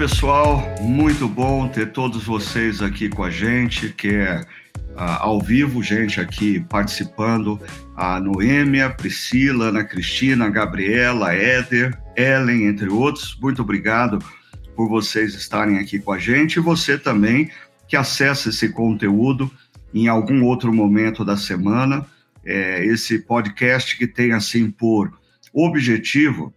pessoal, muito bom ter todos vocês aqui com a gente, que é uh, ao vivo, gente aqui participando, a Noêmia, Priscila, Ana Cristina, Gabriela, Éder, Ellen, entre outros. Muito obrigado por vocês estarem aqui com a gente e você também que acessa esse conteúdo em algum outro momento da semana. É, esse podcast que tem assim por objetivo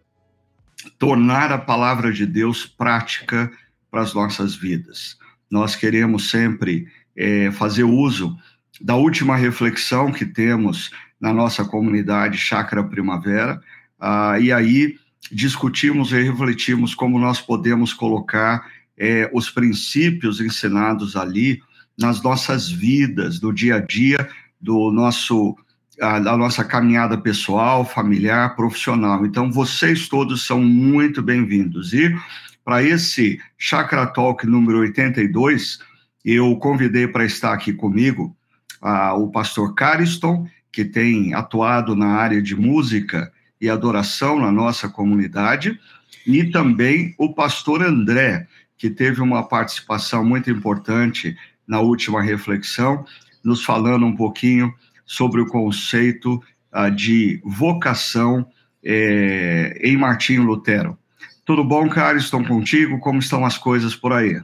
tornar a palavra de Deus prática para as nossas vidas. Nós queremos sempre é, fazer uso da última reflexão que temos na nossa comunidade Chácara Primavera, ah, e aí discutimos e refletimos como nós podemos colocar é, os princípios ensinados ali nas nossas vidas, no dia a dia do nosso a, a, nossa caminhada pessoal, familiar, profissional. Então, vocês todos são muito bem-vindos. E para esse Chakra Talk número 82, eu convidei para estar aqui comigo a, o pastor Cariston, que tem atuado na área de música e adoração na nossa comunidade, e também o pastor André, que teve uma participação muito importante na última reflexão, nos falando um pouquinho sobre o conceito uh, de vocação é, em Martinho Lutero. Tudo bom, cara? Estão contigo? Como estão as coisas por aí?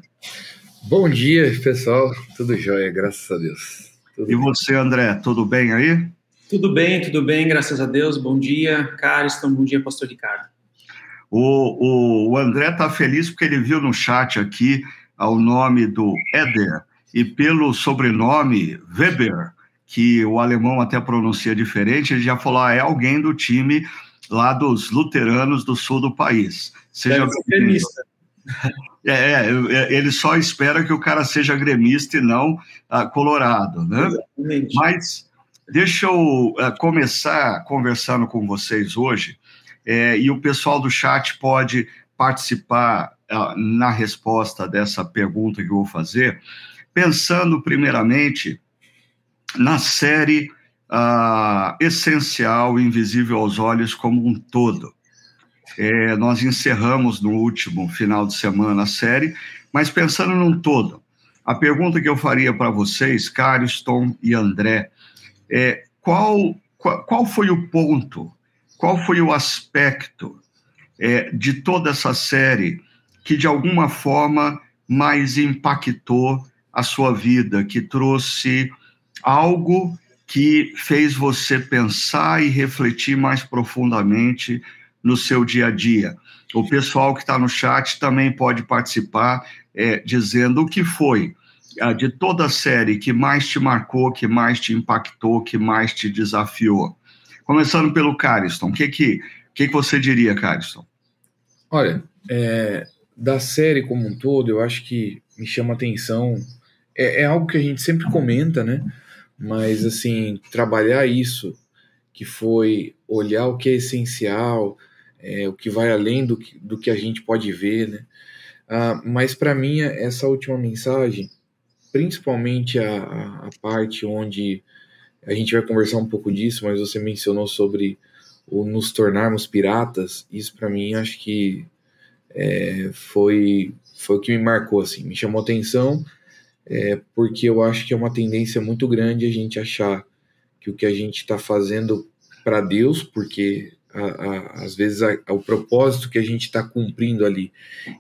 Bom dia, pessoal. Tudo jóia, graças a Deus. Tudo e bem. você, André, tudo bem aí? Tudo bem, tudo bem, graças a Deus. Bom dia, Cariston. Bom dia, pastor Ricardo. O, o, o André está feliz porque ele viu no chat aqui o nome do Éder e pelo sobrenome Weber que o alemão até pronuncia diferente, ele já falou, ah, é alguém do time lá dos luteranos do sul do país. Seja gremista. É, é, é, ele só espera que o cara seja gremista e não uh, colorado, né? Exatamente. Mas deixa eu uh, começar conversando com vocês hoje, é, e o pessoal do chat pode participar uh, na resposta dessa pergunta que eu vou fazer, pensando primeiramente na série essencial, invisível aos olhos como um todo. É, nós encerramos no último final de semana a série, mas pensando num todo, a pergunta que eu faria para vocês, Cariston e André, é qual, qual, qual, foi o ponto, qual foi o aspecto é, de toda essa série que de alguma forma mais impactou a sua vida, que trouxe algo que fez você pensar e refletir mais profundamente no seu dia a dia. O pessoal que está no chat também pode participar, é, dizendo o que foi de toda a série que mais te marcou, que mais te impactou, que mais te desafiou. Começando pelo Cariston, o que, que, que, que você diria, Cariston? Olha, é, da série como um todo, eu acho que me chama atenção. É, é algo que a gente sempre comenta, né? Mas assim trabalhar isso que foi olhar o que é essencial é, o que vai além do que, do que a gente pode ver né? Ah, mas para mim essa última mensagem principalmente a, a, parte onde a gente vai conversar um pouco disso mas você mencionou sobre o nos tornarmos piratas isso para mim acho que é, foi foi o que me marcou assim me chamou atenção é, porque eu acho que é uma tendência muito grande a gente achar que o que a gente está fazendo para Deus, porque a, a, às vezes a, o propósito que a gente está cumprindo ali,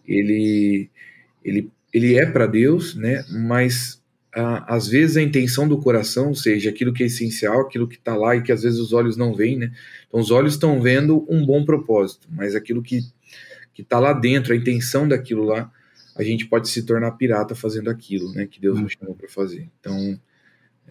ele, ele, ele é para Deus, né? Mas às vezes a intenção do coração, ou seja, aquilo que é essencial, aquilo que está lá e que às vezes os olhos não veem, né? Então os olhos estão vendo um bom propósito, mas aquilo que que está lá dentro, a intenção daquilo lá, a gente pode se tornar pirata fazendo aquilo, né? Que Deus nos chamou para fazer. Então.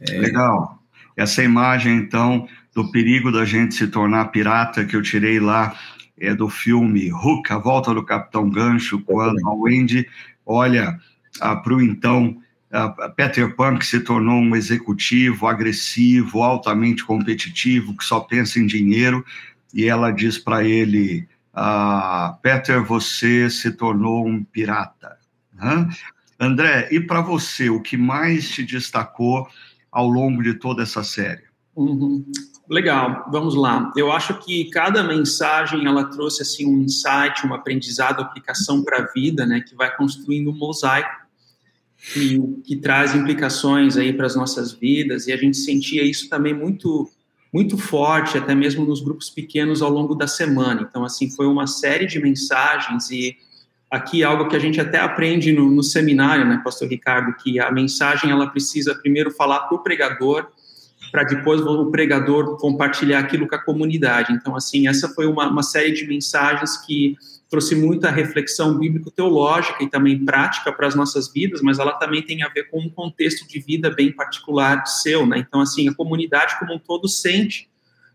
É... Legal. Essa imagem, então, do perigo da gente se tornar pirata que eu tirei lá é do filme Hook, A Volta do Capitão Gancho, quando a Wendy olha ah, para o então ah, Peter Pan, que se tornou um executivo agressivo, altamente competitivo, que só pensa em dinheiro, e ela diz para ele: ah, Peter, você se tornou um pirata. Né? André, e para você, o que mais te destacou ao longo de toda essa série? Uhum. Legal, vamos lá. Eu acho que cada mensagem ela trouxe assim um insight, um aprendizado, aplicação para a vida, né, que vai construindo um mosaico que, que traz implicações aí para as nossas vidas e a gente sentia isso também muito muito forte, até mesmo nos grupos pequenos ao longo da semana. Então, assim, foi uma série de mensagens e aqui algo que a gente até aprende no, no seminário, né, Pastor Ricardo, que a mensagem ela precisa primeiro falar para o pregador, para depois o pregador compartilhar aquilo com a comunidade. Então, assim, essa foi uma, uma série de mensagens que trouxe muita reflexão bíblico-teológica e também prática para as nossas vidas, mas ela também tem a ver com um contexto de vida bem particular seu, né? Então, assim, a comunidade como um todo sente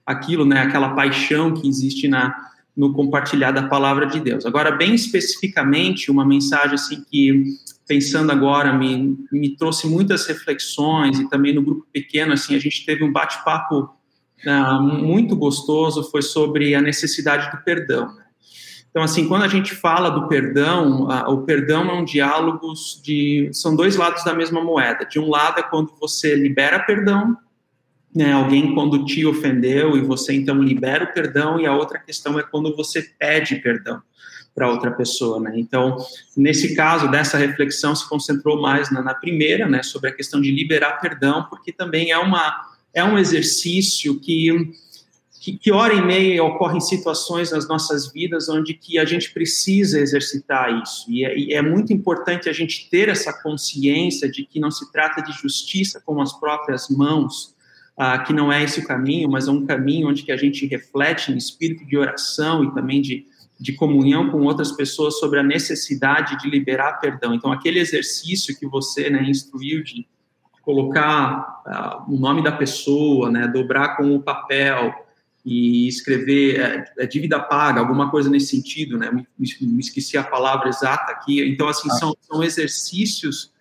aquilo, né? Aquela paixão que existe na no compartilhar da palavra de Deus. Agora, bem especificamente, uma mensagem assim que pensando agora me, me trouxe muitas reflexões e também no grupo pequeno assim a gente teve um bate-papo uh, muito gostoso foi sobre a necessidade do perdão né? Então, assim, quando a gente fala do perdão, o perdão é um diálogo de. São dois lados da mesma moeda. De um lado é quando você libera perdão, né, alguém quando te ofendeu e você então libera o perdão, e a outra questão é quando você pede perdão para outra pessoa, né? Então, nesse caso dessa reflexão se concentrou mais na, na primeira, né, sobre a questão de liberar perdão, porque também é uma é um exercício que que, que hora e meia ocorrem situações nas nossas vidas onde que a gente precisa exercitar isso. E é, e é, muito importante a gente ter essa consciência de que não se trata de justiça com as próprias mãos, ah, que não é esse o caminho, mas é um caminho onde que a gente reflete em espírito de oração e também de, de comunhão com outras pessoas sobre a necessidade de liberar perdão. Então, aquele exercício que você né, instruiu de colocar ah, o nome da pessoa, né, dobrar com o papel, e escrever é, é, dívida paga, alguma coisa nesse sentido, né? Me, me, esqueci a palavra exata aqui. Então, assim, ah. são, são exercícios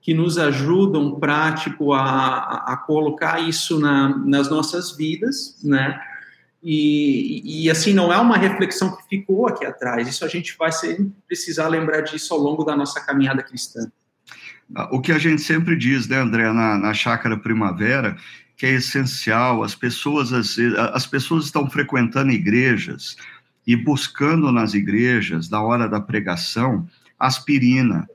que nos ajudam para, tipo, a, a colocar isso na, nas nossas vidas, né? E, e, assim, não é uma reflexão que ficou aqui atrás, isso a gente vai ser, precisar lembrar disso ao longo da nossa caminhada cristã. O que a gente sempre diz, né, André, na, na Chácara Primavera, que é essencial. As pessoas, as, as pessoas estão frequentando igrejas e buscando nas igrejas, na hora da pregação, aspirina.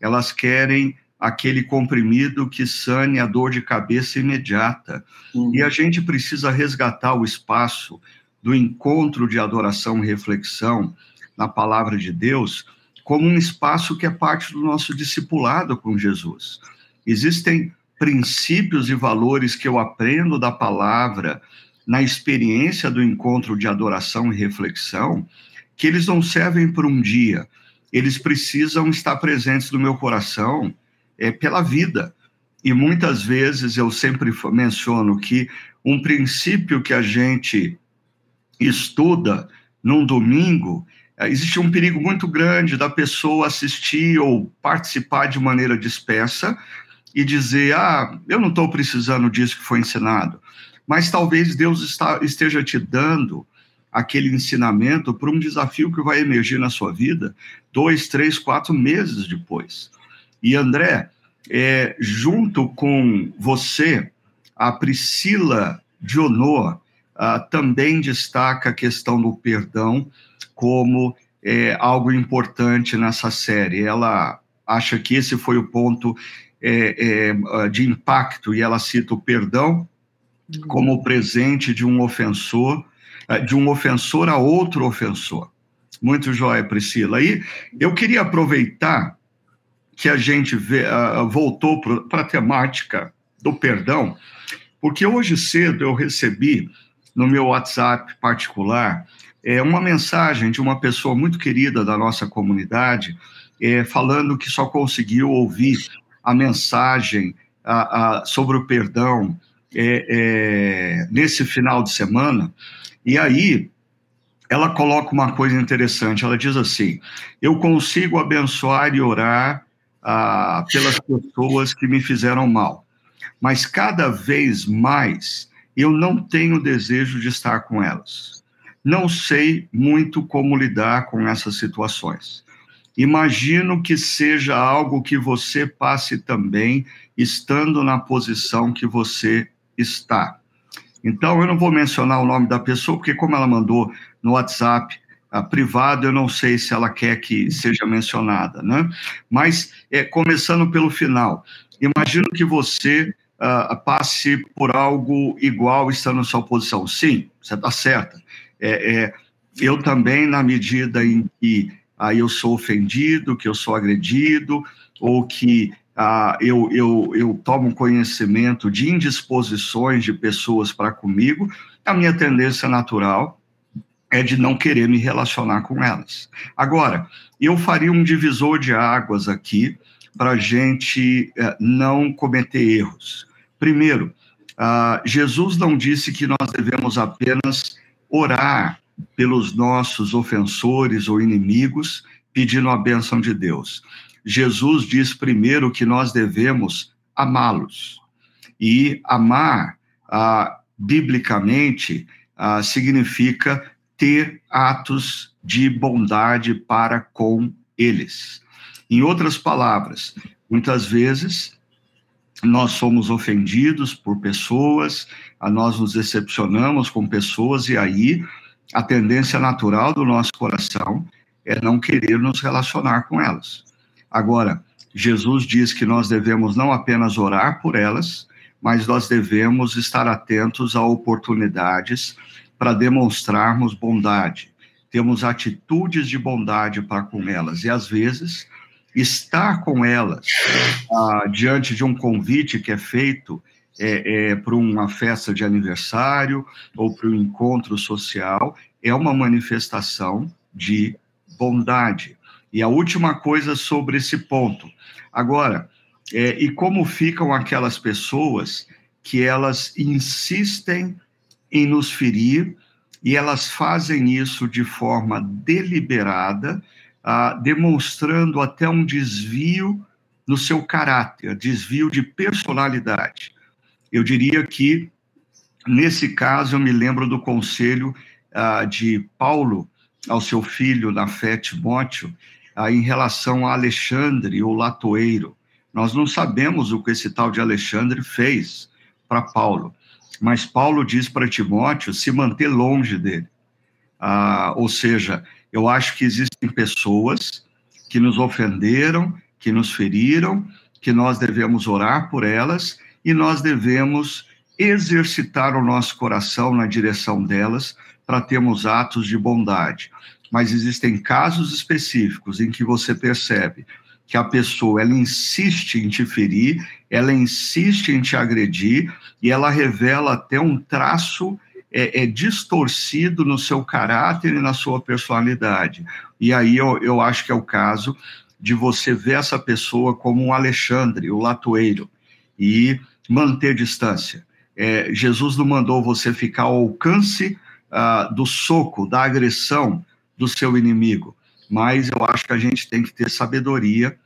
Elas querem aquele comprimido que sane a dor de cabeça imediata. Uhum. E a gente precisa resgatar o espaço do encontro de adoração e reflexão na palavra de Deus como um espaço que é parte do nosso discipulado com Jesus. Existem princípios e valores que eu aprendo da palavra na experiência do encontro de adoração e reflexão, que eles não servem por um dia, eles precisam estar presentes no meu coração é, pela vida. E muitas vezes eu sempre menciono que um princípio que a gente estuda num domingo, é, existe um perigo muito grande da pessoa assistir ou participar de maneira dispersa, e dizer: ah, eu não estou precisando disso que foi ensinado. Mas talvez Deus está, esteja te dando aquele ensinamento para um desafio que vai emergir na sua vida dois, três, quatro meses depois. E André, é, junto com você, a Priscila Dionor ah, também destaca a questão do perdão como é, algo importante nessa série. Ela acha que esse foi o ponto é, é, de impacto, e ela cita o perdão como o presente de um ofensor, é, de um ofensor a outro ofensor. Muito jóia, Priscila. E eu queria aproveitar que a gente vê, uh, voltou para a temática do perdão, porque hoje cedo eu recebi no meu WhatsApp particular é, uma mensagem de uma pessoa muito querida da nossa comunidade, é, falando que só conseguiu ouvir a mensagem a, a, sobre o perdão é, é, nesse final de semana, e aí ela coloca uma coisa interessante. Ela diz assim: Eu consigo abençoar e orar ah, pelas pessoas que me fizeram mal, mas cada vez mais eu não tenho desejo de estar com elas. Não sei muito como lidar com essas situações. Imagino que seja algo que você passe também estando na posição que você está. Então, eu não vou mencionar o nome da pessoa, porque como ela mandou no WhatsApp uh, privado, eu não sei se ela quer que seja mencionada, né? Mas, é, começando pelo final, imagino que você uh, passe por algo igual estando na sua posição. Sim, você está certa. É, é, eu também, na medida em que aí eu sou ofendido, que eu sou agredido, ou que ah, eu, eu, eu tomo conhecimento de indisposições de pessoas para comigo, a minha tendência natural é de não querer me relacionar com elas. Agora, eu faria um divisor de águas aqui para a gente eh, não cometer erros. Primeiro, ah, Jesus não disse que nós devemos apenas orar pelos nossos ofensores ou inimigos, pedindo a bênção de Deus. Jesus diz primeiro que nós devemos amá-los. E amar, ah, biblicamente, ah, significa ter atos de bondade para com eles. Em outras palavras, muitas vezes nós somos ofendidos por pessoas, nós nos decepcionamos com pessoas, e aí a tendência natural do nosso coração é não querer nos relacionar com elas. Agora, Jesus diz que nós devemos não apenas orar por elas, mas nós devemos estar atentos a oportunidades para demonstrarmos bondade. Temos atitudes de bondade para com elas, e às vezes estar com elas ah, diante de um convite que é feito é, é, para uma festa de aniversário ou para um encontro social é uma manifestação de bondade. E a última coisa sobre esse ponto. Agora, é, e como ficam aquelas pessoas que elas insistem em nos ferir e elas fazem isso de forma deliberada, ah, demonstrando até um desvio no seu caráter, desvio de personalidade. Eu diria que, nesse caso, eu me lembro do conselho ah, de Paulo ao seu filho na fé, Timóteo, ah, em relação a Alexandre, o latoeiro. Nós não sabemos o que esse tal de Alexandre fez para Paulo, mas Paulo diz para Timóteo se manter longe dele. Ah, ou seja, eu acho que existem pessoas que nos ofenderam, que nos feriram, que nós devemos orar por elas e nós devemos exercitar o nosso coração na direção delas para termos atos de bondade. Mas existem casos específicos em que você percebe que a pessoa ela insiste em te ferir, ela insiste em te agredir e ela revela até um traço é, é, distorcido no seu caráter e na sua personalidade. E aí eu, eu acho que é o caso de você ver essa pessoa como um Alexandre, o latoeiro, e manter distância. É, Jesus não mandou você ficar ao alcance ah, do soco, da agressão do seu inimigo, mas eu acho que a gente tem que ter sabedoria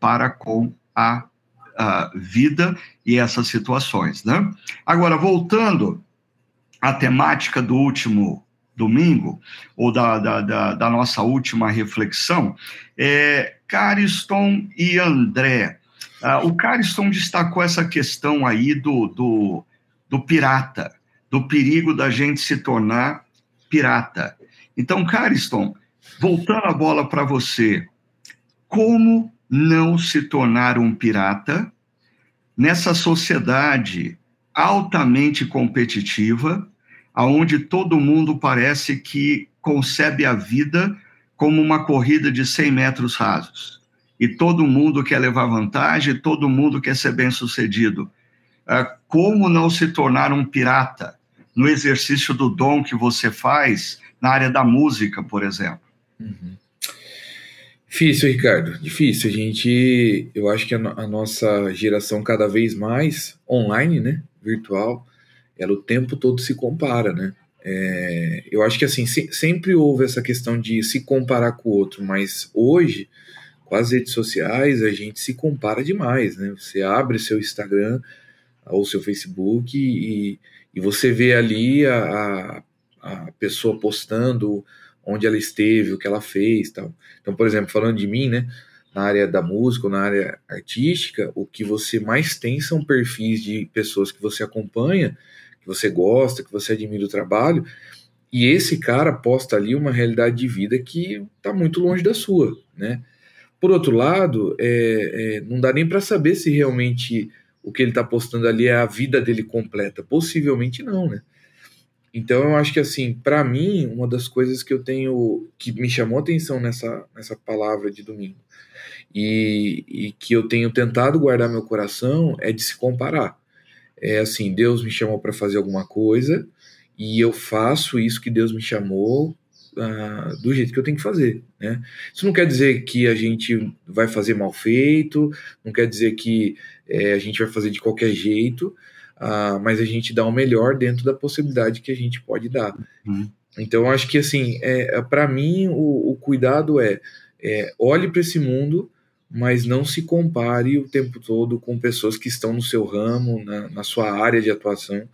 para com a, a vida e essas situações, né? Agora, voltando a temática do último domingo, ou da, da, da, da nossa última reflexão, é Cariston e André. Uh, o Cariston destacou essa questão aí do, do, do pirata, do perigo da gente se tornar pirata. Então, Cariston, voltando a bola para você, como não se tornar um pirata nessa sociedade altamente competitiva, aonde todo mundo parece que concebe a vida como uma corrida de 100 metros rasos. E todo mundo quer levar vantagem, todo mundo quer ser bem-sucedido. Ah, como não se tornar um pirata no exercício do dom que você faz na área da música, por exemplo? Uhum. Difícil, Ricardo, difícil. A gente, eu acho que a, a, nossa geração cada vez mais online, né, virtual, ela o tempo todo se compara, né? É, eu acho que assim se, sempre houve essa questão de se comparar com o outro, mas hoje com as redes sociais a gente se compara demais, né? Você abre seu Instagram ou seu Facebook e, e você vê ali a, a, a pessoa postando onde ela esteve, o que ela fez, tal. Então, por exemplo, falando de mim, né, na área da música ou na área artística, o que você mais tem são perfis de pessoas que você acompanha, que você gosta, que você admira o trabalho, e esse cara posta ali uma realidade de vida que está muito longe da sua, né? Por outro lado, é, é, não dá nem para saber se realmente o que ele está postando ali é a vida dele completa. Possivelmente não, né? Então eu acho que assim, para mim, uma das coisas que eu tenho que me chamou atenção nessa, nessa palavra de domingo e, e que eu tenho tentado guardar meu coração é de se comparar. É assim, Deus me chamou para fazer alguma coisa e eu faço isso que Deus me chamou do jeito que eu tenho que fazer, né? Isso não quer dizer que a gente vai fazer mal feito, não quer dizer que é, a gente vai fazer de qualquer jeito, uh, mas a gente dá o melhor dentro da possibilidade que a gente pode dar. Uhum. Então, acho que assim, é, para mim o, o, cuidado é, é olhe para esse mundo mas não se compare o tempo todo com pessoas que estão no seu ramo, na, na sua área de atuação,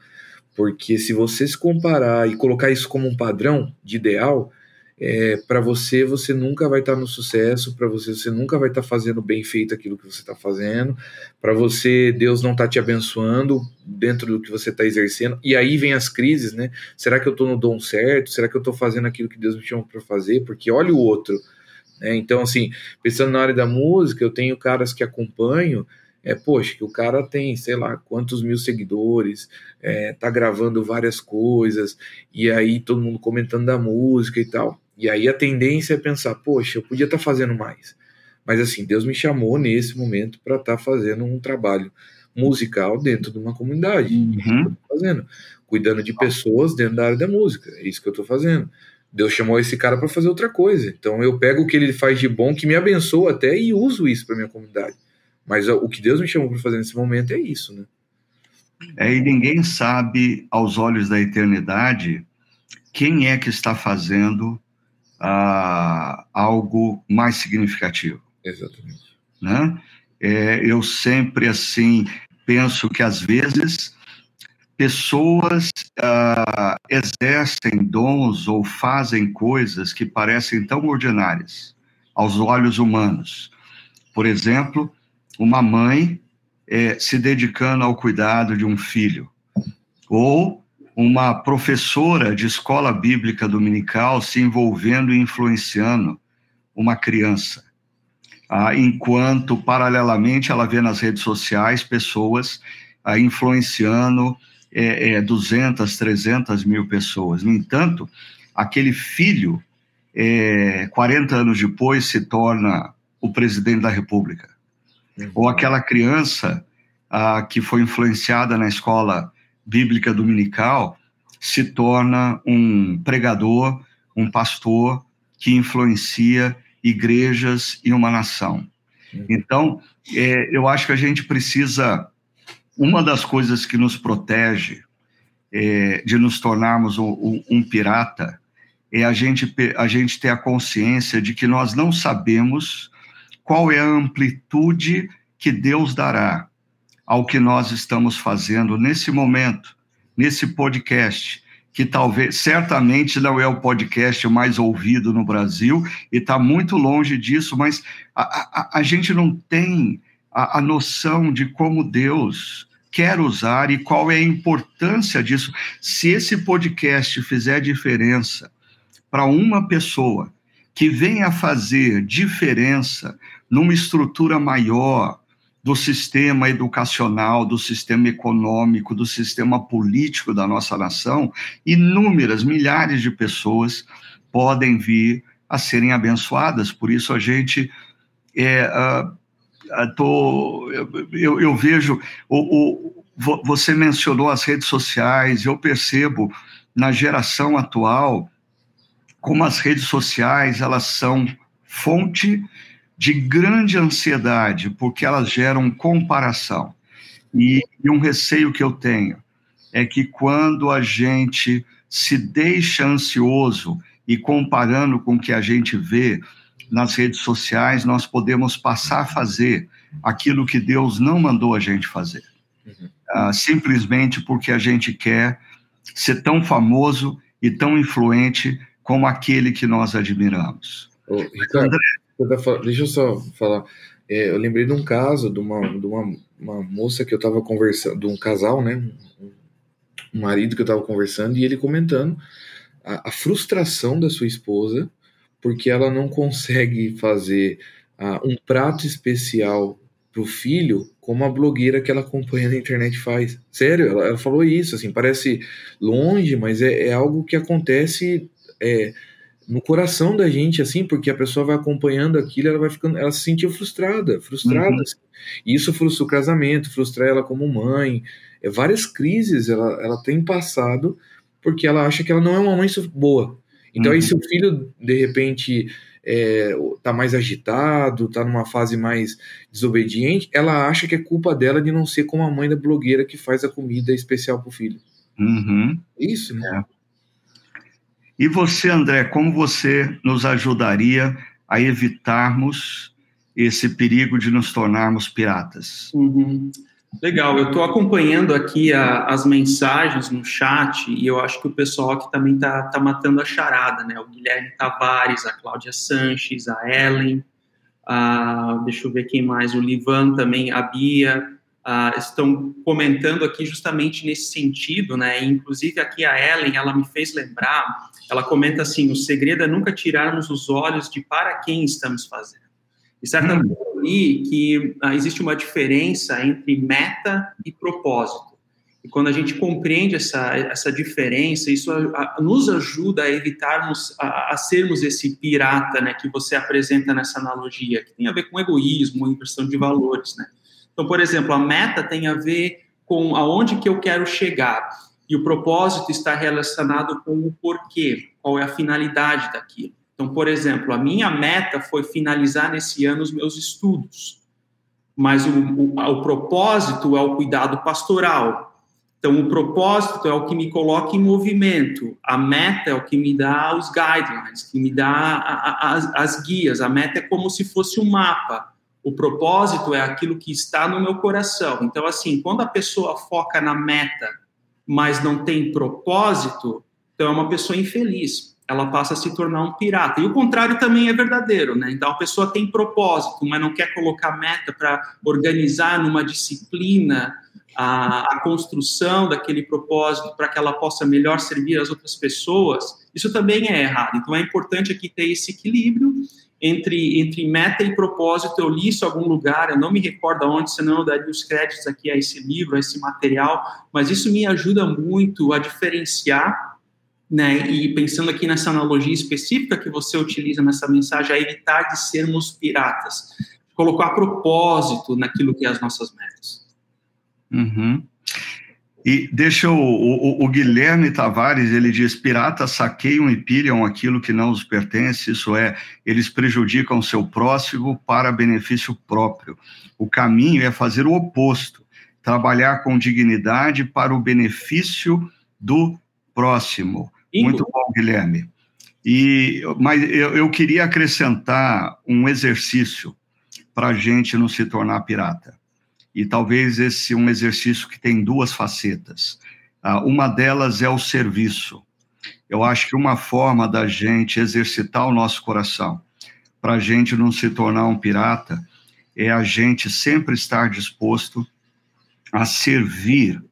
porque se você se comparar e colocar isso como um padrão de ideal, é, para você você nunca vai estar tá no sucesso, para você você nunca vai estar tá fazendo bem feito aquilo que você está fazendo, para você Deus não está te abençoando dentro do que você está exercendo, e aí vem as crises, né? Será que eu estou no dom certo? Será que eu estou fazendo aquilo que Deus me chamou para fazer? Porque olha o outro né? Então, assim, pensando na área da música, eu tenho caras que acompanho, é, poxa, que o cara tem, sei lá, quantos mil seguidores, é, tá gravando várias coisas, e aí todo mundo comentando da música e tal. E aí a tendência é pensar, poxa, eu podia estar tá fazendo mais. Mas assim, Deus me chamou nesse momento para estar tá fazendo um trabalho musical dentro de uma comunidade. Uhum. fazendo. Cuidando de pessoas dentro da área da música. É isso que eu estou fazendo. Deus chamou esse cara para fazer outra coisa. Então eu pego o que ele faz de bom, que me abençoa até, e uso isso para minha comunidade. Mas o que Deus me chamou para fazer nesse momento é isso, né? É, e ninguém sabe, aos olhos da eternidade, quem é que está fazendo ah, algo mais significativo. Exatamente. Né? É, eu sempre, assim, penso que às vezes pessoas uh, exercem dons ou fazem coisas que parecem tão ordinárias aos olhos humanos. Por exemplo, uma mãe é, se dedicando ao cuidado de um filho, ou uma professora de escola bíblica dominical se envolvendo e influenciando uma criança, ah, enquanto, paralelamente, ela vê nas redes sociais pessoas ah, influenciando é, é, 200, 300 mil pessoas. No entanto, aquele filho, é, 40 anos depois, se torna o presidente da República. Uhum. Ou aquela criança ah, que foi influenciada na escola bíblica dominical se torna um pregador, um pastor que influencia igrejas e uma nação. Uhum. Então, é, eu acho que a gente precisa uma das coisas que nos protege é, de nos tornarmos um, um, um, pirata é a gente, a gente ter a consciência de que nós não sabemos qual é a amplitude que Deus dará ao que nós estamos fazendo nesse momento, nesse podcast, que talvez, certamente não é o podcast mais ouvido no Brasil e está muito longe disso, mas a, a, a gente não tem a, a noção de como Deus quer usar e qual é a importância disso. Se esse podcast fizer diferença para uma pessoa que venha fazer diferença numa estrutura maior do sistema educacional, do sistema econômico, do sistema político da nossa nação, inúmeras, milhares de pessoas podem vir a serem abençoadas. Por isso a gente é, uh, ah, tô, eu, eu, eu vejo, o, o, você mencionou as redes sociais, eu percebo na geração atual como as redes sociais elas são fonte de grande ansiedade, porque elas geram comparação. E, e um receio que eu tenho é que quando a gente se deixa ansioso e comparando com o que a gente vê, nas redes sociais, nós podemos passar a fazer aquilo que Deus não mandou a gente fazer. Uhum. Uh, simplesmente porque a gente quer ser tão famoso e tão influente como aquele que nós admiramos. Ô, Ricardo, André... deixa eu só falar. É, eu lembrei de um caso de uma, de uma, uma moça que eu estava conversando, de um casal, né? Um, um marido que eu estava conversando e ele comentando a, a, frustração da sua esposa porque ela não consegue fazer uh, um prato especial para o filho como a blogueira que ela acompanha na internet faz. Sério, ela, ela falou isso, assim, parece longe, mas é, é algo que acontece é, no coração da gente, assim, porque a pessoa vai acompanhando aquilo, ela vai ficando, ela se sentiu frustrada, frustrada. Uhum. Assim. E isso frustra o casamento, frustra ela como mãe. É, várias crises ela, ela tem passado porque ela acha que ela não é uma mãe boa. Então uhum. aí se o filho, de repente, é, tá mais agitado, tá numa fase mais desobediente, ela acha que é culpa dela de não ser como a mãe da blogueira que faz a comida especial pro filho. Uhum. Isso, né? É. E você, André, como você nos ajudaria a evitarmos esse perigo de nos tornarmos piratas? Uhum. Legal, eu estou acompanhando aqui a, as mensagens no chat e eu acho que o pessoal aqui também está tá matando a charada, né? O Guilherme Tavares, a Cláudia Sanches, a Ellen, a, deixa eu ver quem mais, o Livan também, a Bia, a, estão comentando aqui justamente nesse sentido, né? inclusive aqui a Ellen, ela me fez lembrar, ela comenta assim, o segredo é nunca tirarmos os olhos de para quem estamos fazendo. E certamente hum. eu li que ah, existe uma diferença entre meta e propósito. E quando a gente compreende essa, essa diferença, isso a, a, nos ajuda a evitarmos, a, a, sermos esse pirata né, que você apresenta nessa analogia, que tem a ver com egoísmo, inversão de valores. Né? Então, por exemplo, a meta tem a ver com aonde que eu quero chegar. E o propósito está relacionado com o porquê, qual é a finalidade daquilo. Então, por exemplo, a minha meta foi finalizar nesse ano os meus estudos, mas o, o, o propósito é o cuidado pastoral. Então, o propósito é o que me coloca em movimento, a meta é o que me dá os guidelines, que me dá a, a, as, as guias. A meta é como se fosse um mapa. O propósito é aquilo que está no meu coração. Então, assim, quando a pessoa foca na meta, mas não tem propósito, então é uma pessoa infeliz ela passa a se tornar um pirata. E o contrário também é verdadeiro, né? Então a pessoa tem propósito, mas não quer colocar meta para organizar numa disciplina a, a, construção daquele propósito para que ela possa melhor servir as outras pessoas. Isso também é errado. Então é importante aqui ter esse equilíbrio entre, entre meta e propósito. Eu li isso em algum lugar, eu não me recordo aonde, senão eu daria os créditos aqui a esse livro, a esse material, mas isso me ajuda muito a diferenciar né, e pensando aqui nessa analogia específica que você utiliza nessa mensagem, a evitar de sermos piratas, colocar propósito naquilo que é as nossas metas. Uhum. E deixa o, o, o, Guilherme Tavares, ele diz, piratas saqueiam e pilham aquilo que não os pertence, isso é, eles prejudicam seu próximo para benefício próprio. O caminho é fazer o oposto, trabalhar com dignidade para o benefício do próximo. Muito bom, Guilherme. E, mas eu, eu queria acrescentar um exercício para a gente não se tornar pirata. E talvez esse um exercício que tem duas facetas. Uh, uma delas é o serviço. Eu acho que uma forma da gente exercitar o nosso coração para a gente não se tornar um pirata é a gente sempre estar disposto a servir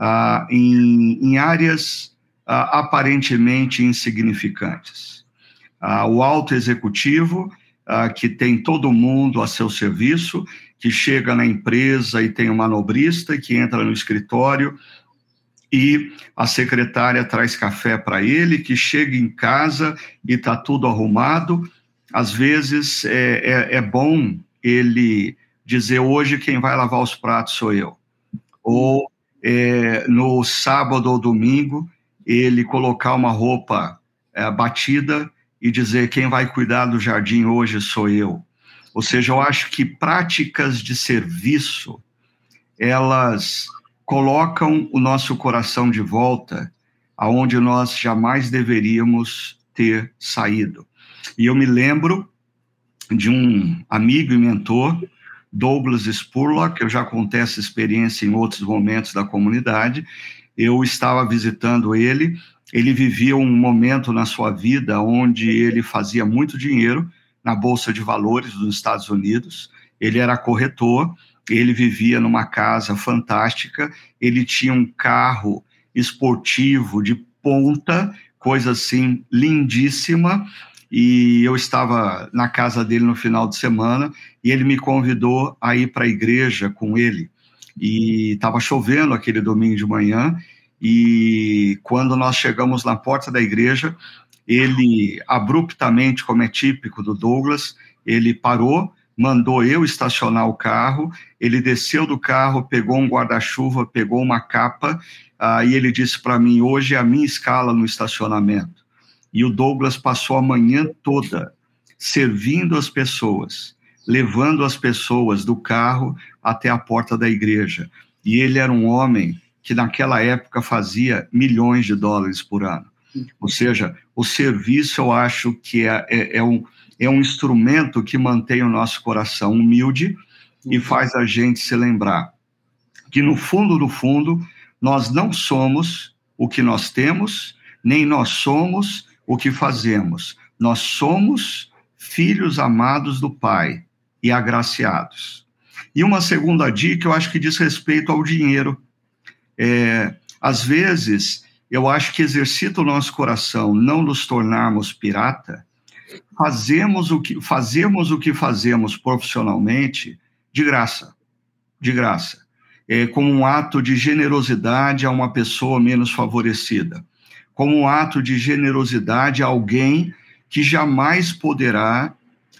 uh, em, em áreas uh, aparentemente insignificantes. Uh, o alto executivo, uh, que tem todo mundo a seu serviço, que chega na empresa e tem um manobrista que entra no escritório e a secretária traz café para ele, que chega em casa e está tudo arrumado. Às vezes é, é, é bom ele dizer hoje quem vai lavar os pratos sou eu. Ou é, no sábado ou domingo ele colocar uma roupa é, batida e dizer quem vai cuidar do jardim hoje sou eu. Ou seja, eu acho que práticas de serviço elas colocam o nosso coração de volta aonde nós jamais deveríamos ter saído. E eu me lembro de um amigo e mentor, Douglas Spurlock, eu já contei essa experiência em outros momentos da comunidade, eu estava visitando ele, ele vivia um momento na sua vida onde ele fazia muito dinheiro na Bolsa de Valores dos Estados Unidos, ele era corretor, ele vivia numa casa fantástica, ele tinha um carro esportivo de ponta, coisa assim lindíssima. E eu estava na casa dele no final de semana e ele me convidou a ir para a igreja com ele. E estava chovendo aquele domingo de manhã. E quando nós chegamos na porta da igreja, ele abruptamente, como é típico do Douglas, ele parou, mandou eu estacionar o carro, ele desceu do carro, pegou um guarda-chuva, pegou uma capa, e ele disse para mim: hoje é a minha escala no estacionamento. E o Douglas passou a manhã toda servindo as pessoas, levando as pessoas do carro até a porta da igreja. E ele era um homem que naquela época fazia milhões de dólares por ano. Ou seja, o serviço eu acho que é, é, é, um, é um instrumento que mantém o nosso coração humilde e faz a gente se lembrar que no fundo do fundo nós não somos o que nós temos, nem nós somos o que fazemos. Nós somos filhos amados do Pai e agraciados. E uma segunda dica, eu acho que diz respeito ao dinheiro. É, às vezes, eu acho que exercita o nosso coração não nos tornarmos pirata, fazemos o que fazemos o que fazemos profissionalmente de graça, de graça, é, como um ato de generosidade a uma pessoa menos favorecida, como um ato de generosidade a alguém que jamais poderá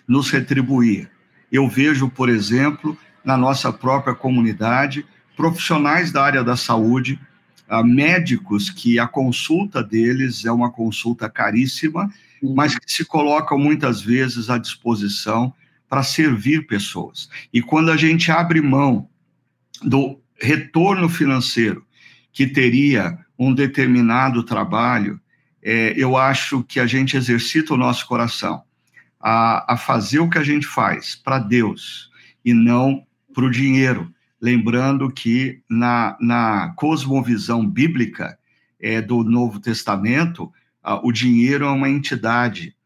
nos retribuir. Eu vejo, por exemplo, na nossa própria comunidade, profissionais da área da saúde uh, médicos que a consulta deles é uma consulta caríssima, uhum. mas que se colocam muitas vezes à disposição para servir pessoas. E quando a gente abre mão do retorno financeiro que teria um determinado trabalho, é, eu acho que a gente exercita o nosso coração a, a fazer o que a gente faz para Deus e não para o dinheiro lembrando que na, na cosmovisão bíblica é, do Novo Testamento, o dinheiro é uma entidade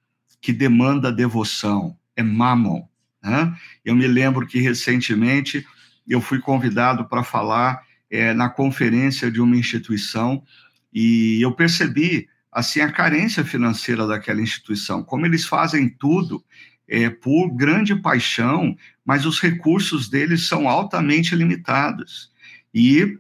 que demanda devoção, é mamon. Né? Eu me lembro que recentemente eu fui convidado para falar é, na conferência de uma instituição e eu percebi assim a carência financeira daquela instituição, como eles fazem tudo é, por grande paixão, mas os recursos deles são altamente limitados. E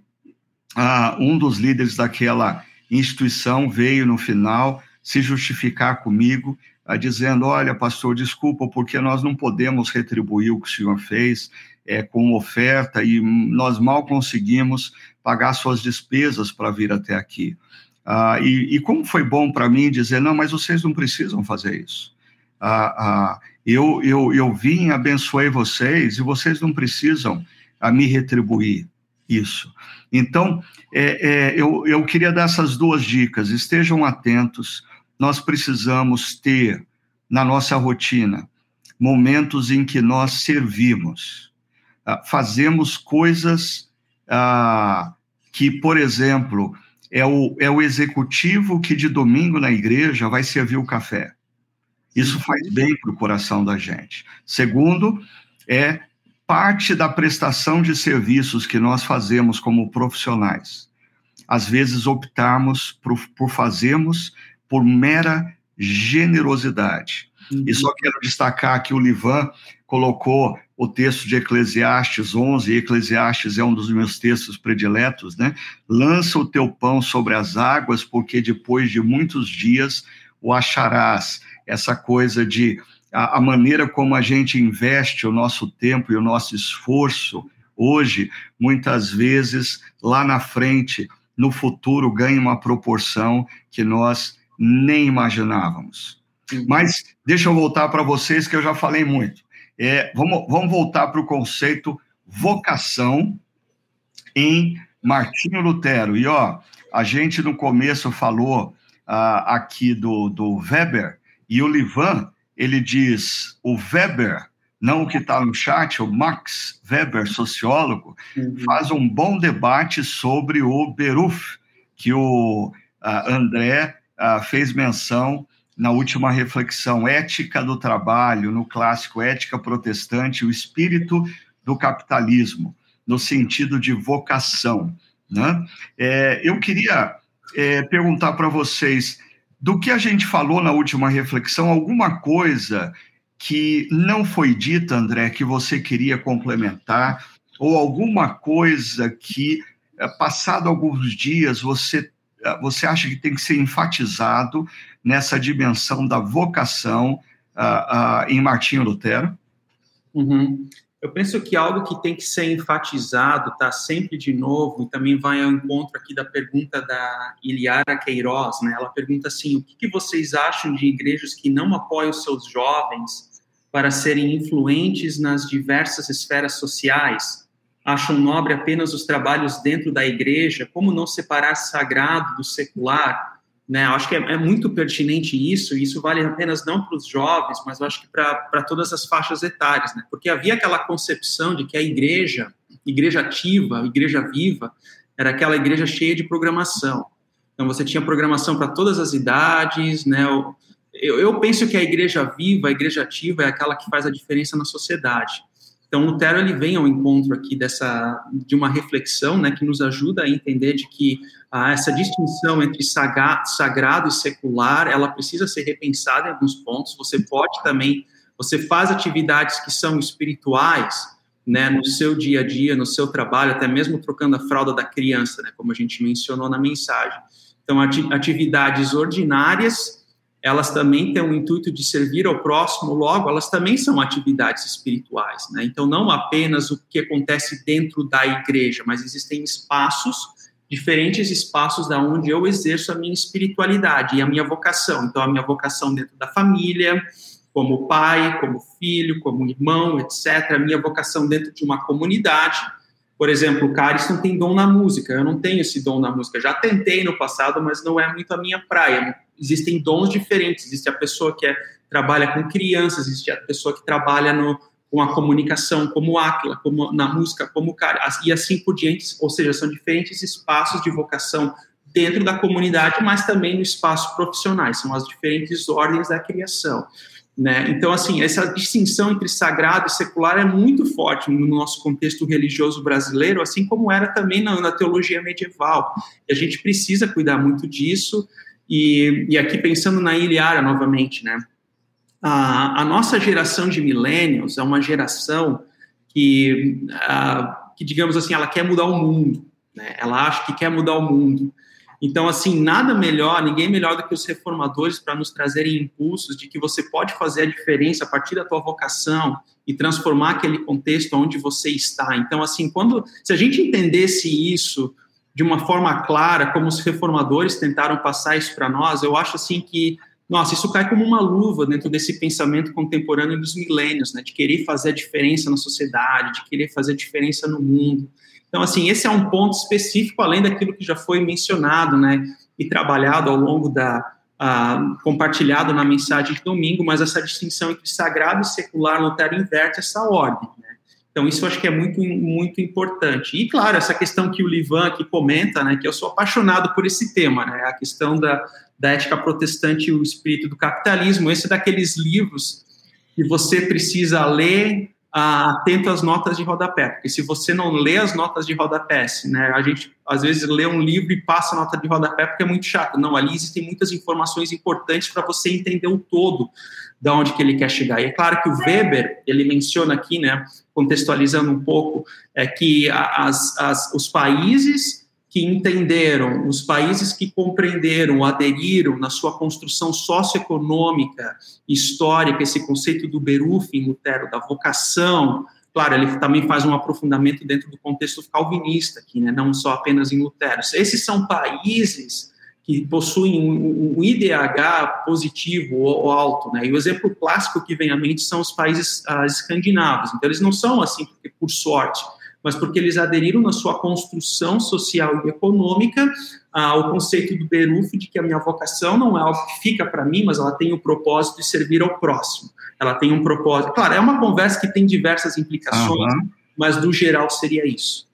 ah, um dos líderes daquela instituição veio no final se justificar comigo, ah, dizendo: Olha, pastor, desculpa, porque nós não podemos retribuir o que o senhor fez é, com oferta e nós mal conseguimos pagar suas despesas para vir até aqui. Ah, e, e, como foi bom para mim dizer: Não, mas vocês não precisam fazer isso. Ah, ah, eu, eu, eu vim, abençoei vocês e vocês não precisam a me retribuir isso. Então, é, é, eu, eu queria dar essas duas dicas. Estejam atentos, nós precisamos ter na nossa rotina momentos em que nós servimos, ah, fazemos coisas ah, que, por exemplo, é o, é o executivo que de domingo na igreja vai servir o café. Isso faz bem para o coração da gente. Segundo, é parte da prestação de serviços que nós fazemos como profissionais. Às vezes optamos por, por fazermos por mera generosidade. Uhum. E só quero destacar que o Livan colocou o texto de Eclesiastes 11, e Eclesiastes é um dos meus textos prediletos, né? Lança o teu pão sobre as águas, porque depois de muitos dias o acharás essa coisa de a, a, maneira como a gente investe o nosso tempo e o nosso esforço hoje, muitas vezes lá na frente, no futuro, ganha uma proporção que nós nem imaginávamos. Mas deixa eu voltar para vocês, que eu já falei muito. É, vamos, vamos voltar para o conceito vocação em Martinho Lutero. E ó, a gente no começo falou ah, aqui do, do Weber, e o Livan, ele diz, o Weber, não o que está no chat, o Max Weber, sociólogo, uhum. faz um bom debate sobre o Beruf, que o uh, André uh, fez menção na última reflexão, Ética do Trabalho, no clássico Ética Protestante, o espírito do capitalismo, no sentido de vocação. Né? É, eu queria é, perguntar para vocês, do que a gente falou na última reflexão, alguma coisa que não foi dita, André, que você queria complementar, ou alguma coisa que, é, passado alguns dias, você, é, você acha que tem que ser enfatizado nessa dimensão da vocação uh, uh, em Martinho Lutero? Uhum. Eu penso que algo que tem que ser enfatizado, tá sempre de novo, e também vai ao encontro aqui da pergunta da Iliara Queiroz, né? Ela pergunta assim: o que, que vocês acham de igrejas que não apoiam seus jovens para serem influentes nas diversas esferas sociais? Acham nobre apenas os trabalhos dentro da igreja? Como não separar sagrado do secular? Né? Acho que é, é, muito pertinente isso, e isso vale apenas não para os jovens, mas eu acho que para todas as faixas etárias, né? porque havia aquela concepção de que a igreja, igreja ativa, igreja viva, era aquela igreja cheia de programação. Então você tinha programação para todas as idades, né? Eu, eu penso que a igreja viva, a igreja ativa, é aquela que faz a diferença na sociedade. Então, Lutero ele vem ao encontro aqui dessa de uma reflexão, né, que nos ajuda a entender de que ah, essa distinção entre sagrado, sagrado e secular, ela precisa ser repensada em alguns pontos. Você pode também, você faz atividades que são espirituais, né, no seu dia a dia, no seu trabalho, até mesmo trocando a fralda da criança, né, como a gente mencionou na mensagem. Então, atividades ordinárias elas também têm o intuito de servir ao próximo, logo, elas também são atividades espirituais. Né? Então, não apenas o que acontece dentro da igreja, mas existem espaços, diferentes espaços da onde eu exerço a minha espiritualidade e a minha vocação. Então, a minha vocação dentro da família, como pai, como filho, como irmão, etc. A minha vocação dentro de uma comunidade. Por exemplo, o Cariston tem dom na música, eu não tenho esse dom na música. Já tentei no passado, mas não é muito a minha praia existem dons diferentes. Existe a pessoa que é, trabalha com crianças, existe a pessoa que trabalha no, com a comunicação, como Aquila, como na música, como cara, e assim por diante. Ou seja, são diferentes espaços de vocação dentro da comunidade, mas também no espaço profissionais. São as diferentes ordens da criação. Né? Então, assim, essa distinção entre sagrado e secular é muito forte no nosso contexto religioso brasileiro, assim como era também na, na teologia medieval. E a gente precisa cuidar muito disso. E, e aqui pensando na Iliara novamente, né? A, a nossa geração de millennials é uma geração que, que, digamos assim, ela quer mudar o mundo, né? Ela acha que quer mudar o mundo. Então, assim, nada melhor, ninguém melhor do que os reformadores para nos trazerem impulsos de que você pode fazer a diferença a partir da tua vocação e transformar aquele contexto onde você está. Então, assim, quando se a gente entendesse isso de uma forma clara, como os reformadores tentaram passar isso para nós, eu acho assim que, nossa, isso cai como uma luva dentro desse pensamento contemporâneo dos milênios, né, de querer fazer a diferença na sociedade, de querer fazer a diferença no mundo. Então, assim, esse é um ponto específico, além daquilo que já foi mencionado, né, e trabalhado ao longo da, uh, compartilhado na mensagem de domingo, mas essa distinção entre sagrado e secular, Lutero inverte essa ordem, então, isso eu acho que é muito, muito importante. E, claro, essa questão que o Livan aqui comenta, né, que eu sou apaixonado por esse tema, né, a questão da, da ética protestante e o espírito do capitalismo. Esse é daqueles livros que você precisa ler atento às notas de rodapé, porque se você não lê as notas de rodapé, né, a gente às vezes lê um livro e passa a nota de rodapé porque é muito chato. Não, ali existem muitas informações importantes para você entender o todo da onde que ele quer chegar. E é claro que o Weber, ele menciona aqui, né, contextualizando um pouco, é que as, as, os países que entenderam, os países que compreenderam, aderiram na sua construção socioeconômica, histórica, esse conceito do Beruf em Lutero, da vocação, claro, ele também faz um aprofundamento dentro do contexto calvinista aqui, né, não só apenas em Lutero. Esses são países que possuem um, IDH positivo ou, alto, né? E o exemplo clássico que vem à mente são os países uh, escandinavos. Então, eles não são assim porque, por sorte, mas porque eles aderiram na sua construção social e econômica ao conceito do Beruf de que a minha vocação não é algo que fica para mim, mas ela tem o propósito de servir ao próximo. Ela tem um propósito. Claro, é uma conversa que tem diversas implicações, uhum. mas no geral seria isso.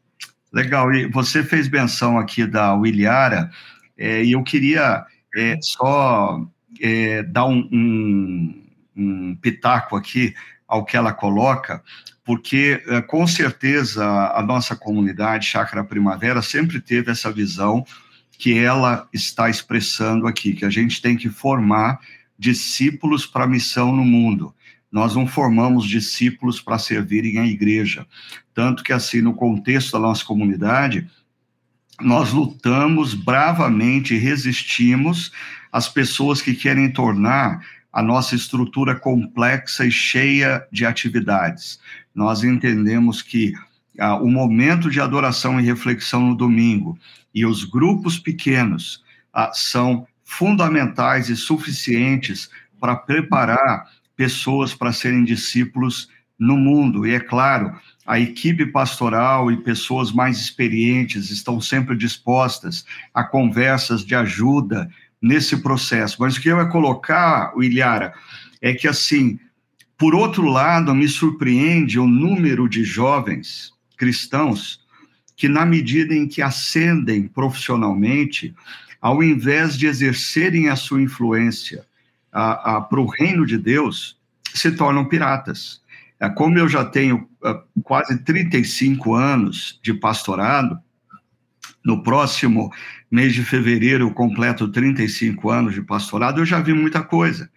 Legal. E você fez menção aqui da Williara. É, e eu queria é, só é, dar um, um, um, pitaco aqui ao que ela coloca, porque eh, com certeza a nossa comunidade Chácara Primavera sempre teve essa visão que ela está expressando aqui, que a gente tem que formar discípulos para a missão no mundo. Nós não formamos discípulos para servirem a igreja. Tanto que, assim, no contexto da nossa comunidade, nós lutamos bravamente e resistimos às pessoas que querem tornar a nossa estrutura complexa e cheia de atividades. Nós entendemos que ah, o momento de adoração e reflexão no domingo e os grupos pequenos ah, são fundamentais e suficientes para preparar pessoas para serem discípulos no mundo. E é claro, a equipe pastoral e pessoas mais experientes estão sempre dispostas a conversas de ajuda nesse processo. Mas o que eu ia colocar, Ilhara, é que assim, por outro lado, me surpreende o número de jovens cristãos que, na medida em que ascendem profissionalmente, ao invés de exercerem a sua influência para o reino de Deus, se tornam piratas. É, como eu já tenho uh, quase 35 anos de pastorado, no próximo mês de fevereiro eu completo 35 anos de pastorado, eu já vi muita coisa.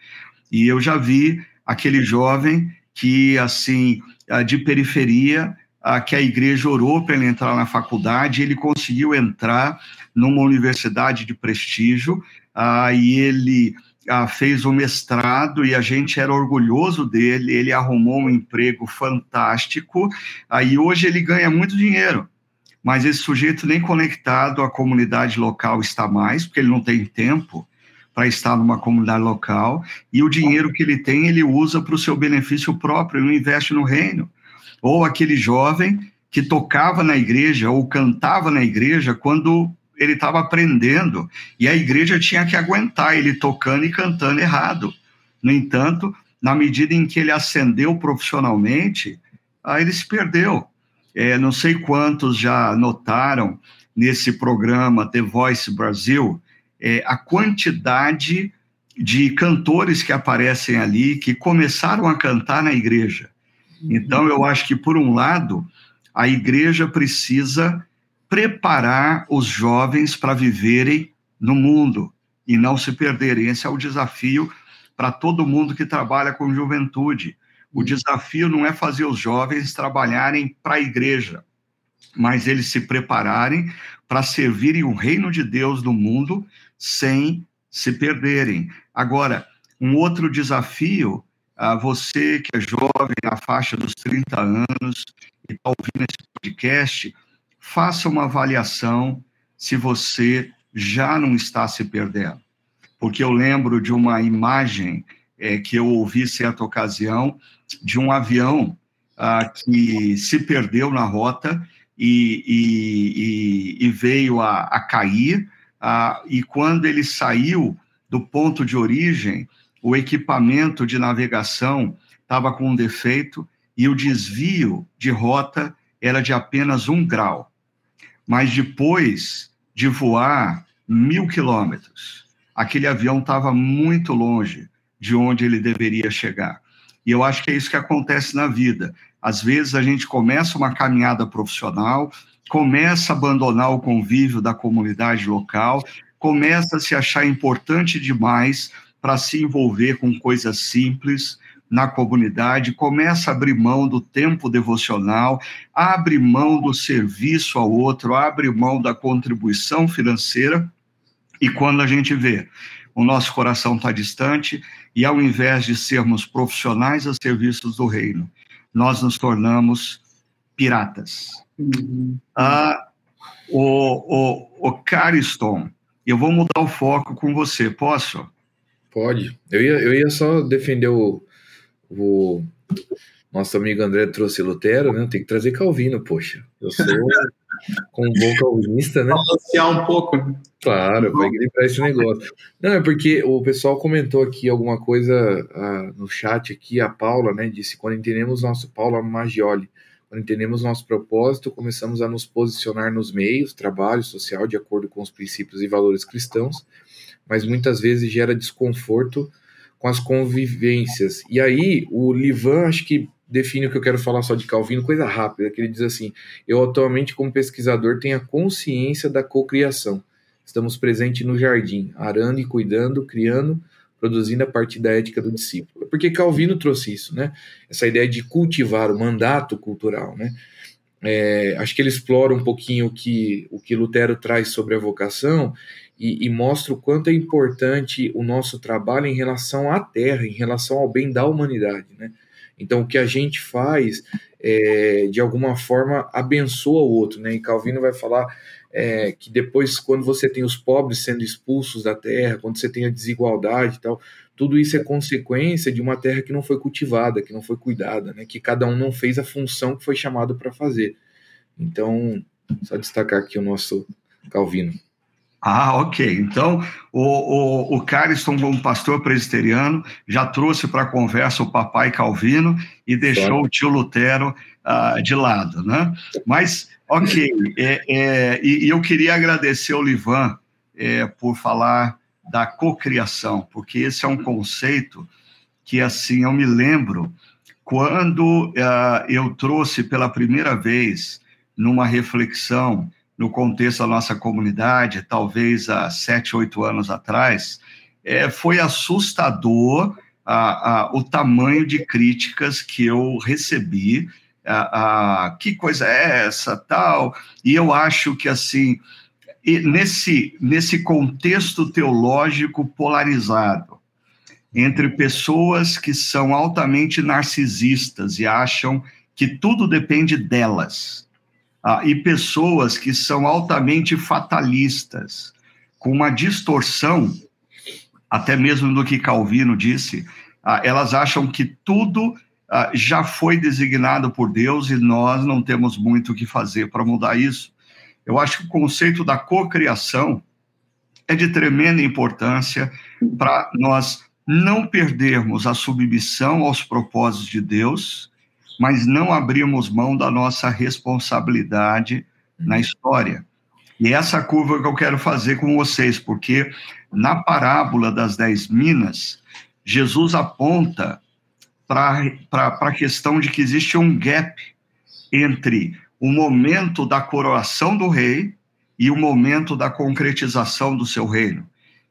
E eu já vi aquele jovem que, assim, uh, de periferia, uh, que a igreja orou para ele entrar na faculdade, ele conseguiu entrar numa universidade de prestígio, e ele ah, fez o mestrado e a gente era orgulhoso dele, ele arrumou um emprego fantástico, aí hoje ele ganha muito dinheiro, mas esse sujeito nem conectado à comunidade local está mais, porque ele não tem tempo para estar numa comunidade local, e o dinheiro que ele tem ele usa para o seu benefício próprio, ele não investe no reino. Ou aquele jovem que tocava na igreja ou cantava na igreja quando ele estava aprendendo e a igreja tinha que aguentar ele tocando e cantando errado. No entanto, na medida em que ele ascendeu profissionalmente, aí ele se perdeu. É, não sei quantos já notaram nesse programa The Voice Brasil é, a quantidade de cantores que aparecem ali que começaram a cantar na igreja. Então, eu acho que, por um lado, a igreja precisa preparar os jovens para viverem no mundo e não se perderem. Esse é o desafio para todo mundo que trabalha com juventude. O desafio não é fazer os jovens trabalharem para a igreja, mas eles se prepararem para servirem o reino de Deus no mundo sem se perderem. Agora, um outro desafio, a você que é jovem, na faixa dos 30 anos, e está ouvindo esse podcast, faça uma avaliação se você já não está se perdendo. Porque eu lembro de uma imagem é, que eu ouvi certa ocasião de um avião ah, que se perdeu na rota e, e, e, e veio a, a cair, ah, e quando ele saiu do ponto de origem, o equipamento de navegação estava com um defeito e o desvio de rota era de apenas um grau mas depois de voar mil quilômetros, aquele avião estava muito longe de onde ele deveria chegar. E eu acho que é isso que acontece na vida. Às vezes a gente começa uma caminhada profissional, começa a abandonar o convívio da comunidade local, começa a se achar importante demais para se envolver com coisas simples, na comunidade, começa a abrir mão do tempo devocional, abre mão do serviço ao outro, abre mão da contribuição financeira, e quando a gente vê o nosso coração está distante, e ao invés de sermos profissionais a serviços do reino, nós nos tornamos piratas. Uhum. Ah, o, o, o Cariston, eu vou mudar o foco com você, posso? Pode. Eu ia, eu ia só defender o, o nosso amigo André trouxe Lutero, né? Tem que trazer Calvino, poxa. Eu sou um bom calvinista, né? Balancear um pouco. Né? Claro, vai gripar esse negócio. Não, é porque o pessoal comentou aqui alguma coisa uh, no chat aqui, a Paula, né? Disse, quando entendemos nosso, Paula Magioli, quando entendemos nosso propósito, começamos a nos posicionar nos meios, trabalho social, de acordo com os princípios e valores cristãos, mas muitas vezes gera desconforto com as convivências. E aí, o Livan, acho que define o que eu quero falar só de Calvino, coisa rápida, que ele diz assim: Eu atualmente, como pesquisador, tenho a consciência da cocriação. Estamos presentes no jardim, arando e cuidando, criando, produzindo a partir da ética do discípulo. Porque Calvino trouxe isso, né? Essa ideia de cultivar o mandato cultural, né? É, acho que ele explora um pouquinho o que, o que Lutero traz sobre a vocação e, e, mostra o quanto é importante o nosso trabalho em relação à terra, em relação ao bem da humanidade. Né? Então, o que a gente faz, é, de alguma forma, abençoa o outro. Né? E Calvino vai falar é, que depois, quando você tem os pobres sendo expulsos da terra, quando você tem a desigualdade e tal, tudo isso é consequência de uma terra que não foi cultivada, que não foi cuidada, né? que cada um não fez a função que foi chamado para fazer. Então, só destacar aqui o nosso Calvino. Ah, ok. Então, o, o, o Cariston, como pastor presbiteriano, já trouxe para a conversa o papai Calvino e deixou claro. o tio Lutero uh, de lado, né? Mas, ok, é, é, e, e, eu queria agradecer ao Livan é, por falar da cocriação, porque esse é um conceito que, assim, eu me lembro quando uh, eu trouxe pela primeira vez numa reflexão no contexto da nossa comunidade, talvez há sete, oito anos atrás, é, foi assustador o tamanho de críticas que eu recebi. que coisa é essa, tal? E eu acho que, assim, nesse, nesse contexto teológico polarizado, entre pessoas que são altamente narcisistas e acham que tudo depende delas, ah, e pessoas que são altamente fatalistas, com uma distorção, até mesmo do que Calvino disse, ah, elas acham que tudo ah, já foi designado por Deus e nós não temos muito o que fazer para mudar isso. Eu acho que o conceito da cocriação é de tremenda importância para nós não perdermos a submissão aos propósitos de Deus, mas não abrirmos mão da nossa responsabilidade na história. E essa curva que eu quero fazer com vocês, porque na parábola das dez minas, Jesus aponta para a questão de que existe um gap entre o momento da coroação do rei e o momento da concretização do seu reino.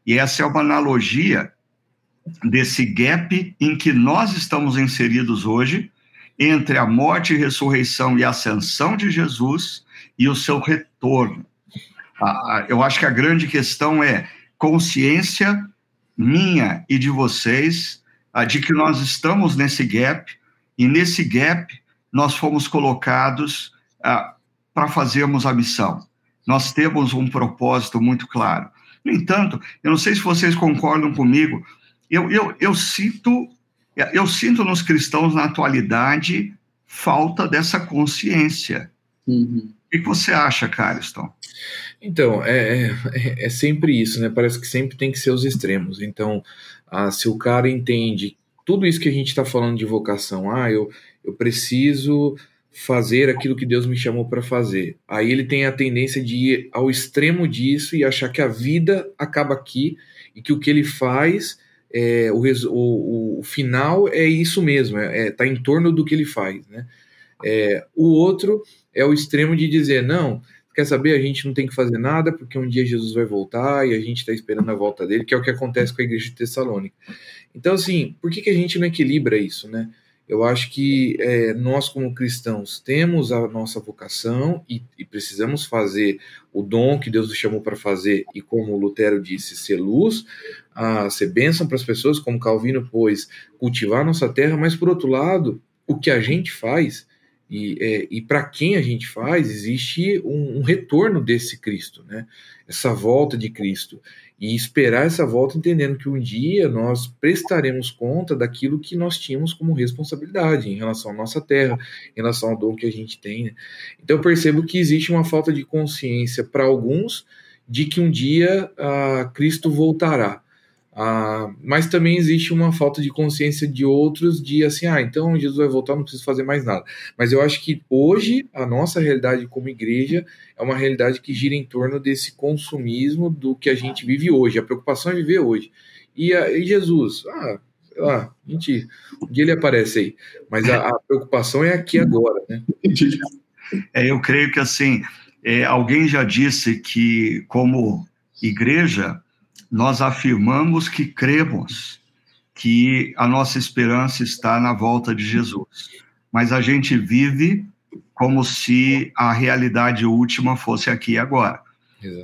E essa é uma analogia desse gap em que nós estamos inseridos hoje, entre a morte, ressurreição e ascensão de Jesus e o seu retorno. Eu acho que a grande questão é consciência minha e de vocês de que nós estamos nesse gap, e nesse gap nós fomos colocados para fazermos a missão. Nós temos um propósito muito claro. No entanto, eu não sei se vocês concordam comigo, eu, eu, eu sinto eu sinto nos cristãos na atualidade falta dessa consciência. Uhum. O que você acha, Cariston? Então, é, é, é, sempre isso, né? Parece que sempre tem que ser os extremos. Então, ah, se o cara entende tudo isso que a gente está falando de vocação, ah, eu, eu preciso fazer aquilo que Deus me chamou para fazer. Aí ele tem a tendência de ir ao extremo disso e achar que a vida acaba aqui e que o que ele faz, é, o, o, o final é isso mesmo, é, é, tá em torno do que ele faz, né? É, o outro é o extremo de dizer não, quer saber, a gente não tem que fazer nada porque um dia Jesus vai voltar e a gente está esperando a volta dele, que é o que acontece com a igreja de Tessalônica. Então, assim, por que, que a gente não equilibra isso, né? Eu acho que é, nós, como cristãos, temos a nossa vocação e, e, precisamos fazer o dom que Deus nos chamou para fazer, e como Lutero disse, ser luz, a ser bênção para as pessoas, como Calvino pôs, cultivar nossa terra, mas por outro lado, o que a gente faz e, é, e para quem a gente faz, existe um, um, retorno desse Cristo, né? essa volta de Cristo. E esperar essa volta entendendo que um dia nós prestaremos conta daquilo que nós tínhamos como responsabilidade em relação à nossa terra, em relação ao dom que a gente tem. Né? Então eu percebo que existe uma falta de consciência para alguns de que um dia ah, Cristo voltará. Ah, mas também existe uma falta de consciência de outros de assim, ah, então Jesus vai voltar, não preciso fazer mais nada. Mas eu acho que hoje a nossa realidade como igreja é uma realidade que gira em torno desse consumismo do que a gente vive hoje. A preocupação é viver hoje. E, e Jesus, ah, Ah, mentira. Um dia ele aparece aí. Mas a, a preocupação é aqui agora, né? É, eu creio que assim, é, alguém já disse que, como igreja, nós afirmamos que cremos que a nossa esperança está na volta de Jesus, mas a gente vive como se a realidade última fosse aqui e agora.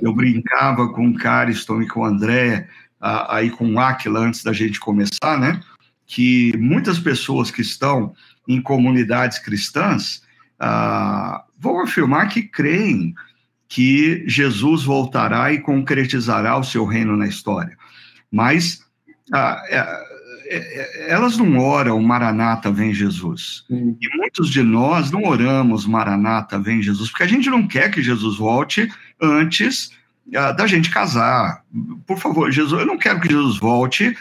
Eu brincava com o Cariston e com o André, aí com o Aquila, antes da gente começar, né? Que muitas pessoas que estão em comunidades cristãs ah, vão afirmar que creem que Jesus voltará e concretizará o seu reino na história. Mas ah, é, é, é, elas não oram Maranata, vem Jesus. Hum. E muitos de nós não oramos Maranata, vem Jesus, porque a gente não quer que Jesus volte antes ah, da gente casar. Por favor, Jesus, eu não quero que Jesus volte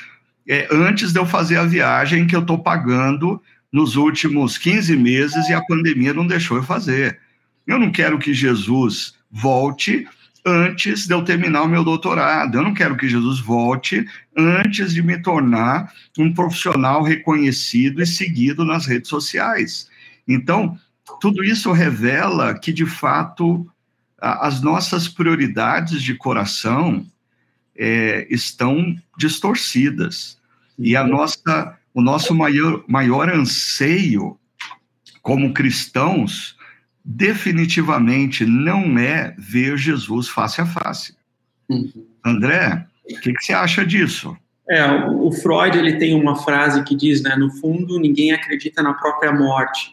é, antes de eu fazer a viagem que eu estou pagando nos últimos 15 meses e a pandemia não deixou eu fazer. Eu não quero que Jesus volte antes de eu terminar o meu doutorado. Eu não quero que Jesus volte antes de me tornar um profissional reconhecido e seguido nas redes sociais. Então, tudo isso revela que, de fato, as nossas prioridades de coração é, estão distorcidas. E a nossa o nosso maior, maior anseio como cristãos definitivamente não é ver Jesus face a face. Uhum. André, o que, que, você acha disso? É, o Freud ele tem uma frase que diz, né, no fundo ninguém acredita na própria morte.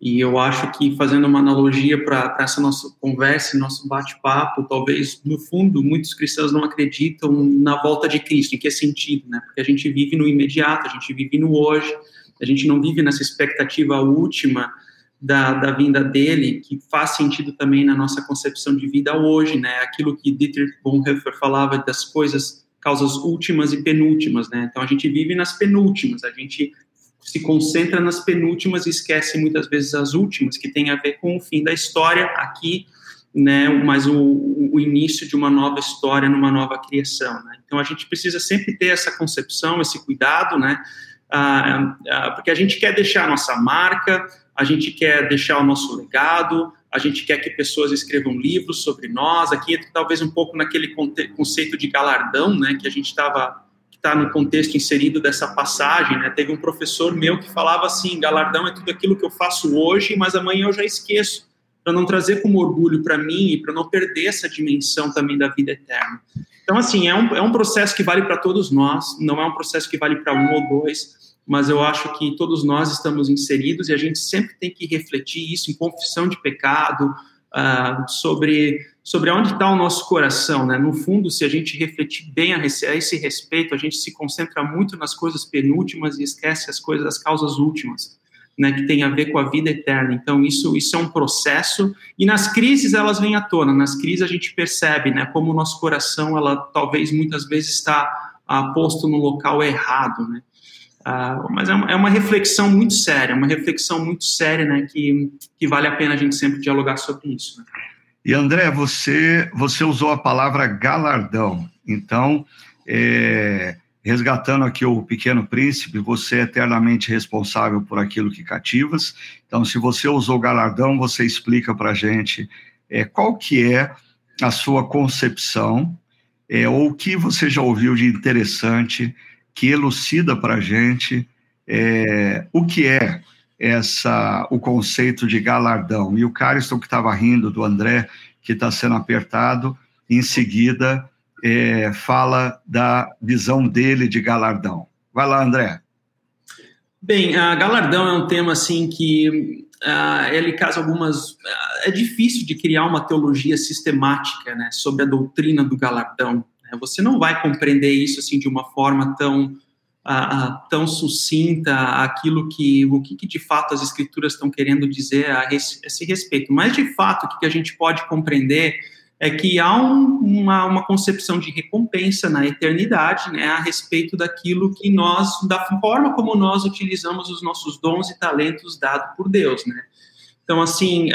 E eu acho que fazendo uma analogia para essa nossa conversa, nosso bate-papo, talvez no fundo muitos cristãos não acreditam na volta de Cristo. Em que sentido, né? Porque a gente vive no imediato, a gente vive no hoje, a gente não vive nessa expectativa última da, da vinda dele, que faz sentido também na nossa concepção de vida hoje, né? Aquilo que Dietrich Bonhoeffer falava das coisas, causas últimas e penúltimas, né? Então a gente vive nas penúltimas, a gente se concentra nas penúltimas e esquece muitas vezes as últimas, que tem a ver com o fim da história aqui, né, mas o, o início de uma nova história, numa nova criação. Né? Então a gente precisa sempre ter essa concepção, esse cuidado, né, ah, ah, porque a gente quer deixar a nossa marca, a gente quer deixar o nosso legado, a gente quer que pessoas escrevam livros sobre nós. Aqui entra talvez um pouco naquele conceito de galardão, né, que a gente estava está no contexto inserido dessa passagem, né? Teve um professor meu que falava assim: galardão é tudo aquilo que eu faço hoje, mas amanhã eu já esqueço, para não trazer como orgulho para mim e para não perder essa dimensão também da vida eterna. Então, assim, é um, é um processo que vale para todos nós, não é um processo que vale para um ou dois, mas eu acho que todos nós estamos inseridos e a gente sempre tem que refletir isso em confissão de pecado, uh, sobre sobre onde está o nosso coração, né? No fundo, se a gente refletir bem a esse respeito, a gente se concentra muito nas coisas penúltimas e esquece as coisas, as causas últimas, né? Que tem a ver com a vida eterna. Então, isso, isso é um processo e nas crises elas vêm à tona. Nas crises a gente percebe, né? Como o nosso coração, ela talvez muitas vezes está posto no local errado, né? Ah, mas é uma, é uma, reflexão muito séria, uma reflexão muito séria, né? Que, que vale a pena a gente sempre dialogar sobre isso. Né? E André, você, você usou a palavra galardão. Então, é, resgatando aqui o Pequeno Príncipe, você é eternamente responsável por aquilo que cativas. Então, se você usou galardão, você explica para a gente é, qual que é a sua concepção é, ou o que você já ouviu de interessante que elucida para a gente é, o que é essa o conceito de galardão. E o Cariston, que estava rindo do André, que está sendo apertado, em seguida é, fala da visão dele de galardão. Vai lá, André. Bem, a galardão é um tema assim que uh, ele casa algumas. Uh, é difícil de criar uma teologia sistemática né, sobre a doutrina do galardão. Né? Você não vai compreender isso assim de uma forma tão tão sucinta aquilo que o que, que, de fato as escrituras estão querendo dizer a esse respeito. Mas de fato o que, que a gente pode compreender é que há um, uma, uma, concepção de recompensa na eternidade, né, a respeito daquilo que nós, da forma como nós utilizamos os nossos dons e talentos dados por Deus, né. Então, assim,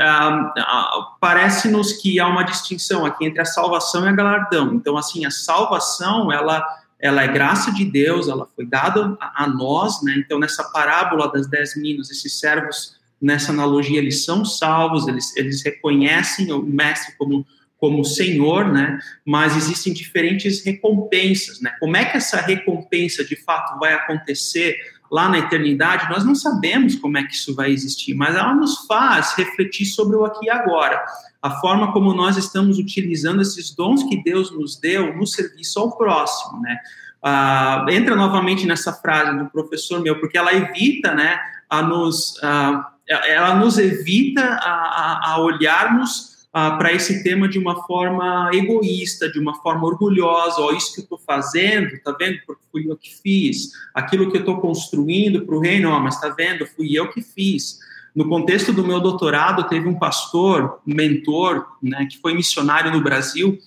parece-nos que há uma distinção aqui entre a salvação e a galardão. Então, assim, a salvação, ela ela é graça de Deus, ela foi dada a, a nós, né? Então, nessa parábola das dez minas, esses servos, nessa analogia, eles são salvos, eles, eles reconhecem o mestre como como Senhor, né? Mas existem diferentes recompensas, né? Como é que essa recompensa de fato vai acontecer lá na eternidade? Nós não sabemos como é que isso vai existir, mas ela nos faz refletir sobre o aqui e agora a forma como nós estamos utilizando esses dons que Deus nos deu no serviço ao próximo, né? Ah, entra novamente nessa frase do professor meu, porque ela evita, né, a nos, ah, ela nos evita a, a olharmos ah, para esse tema de uma forma egoísta, de uma forma orgulhosa. Ó, isso que eu estou fazendo, tá vendo? Porque fui eu que fiz. Aquilo que eu estou construindo para o reino, ó, mas tá vendo? Fui eu que fiz. No contexto do meu doutorado, teve um pastor, um mentor, né, que foi missionário no Brasil,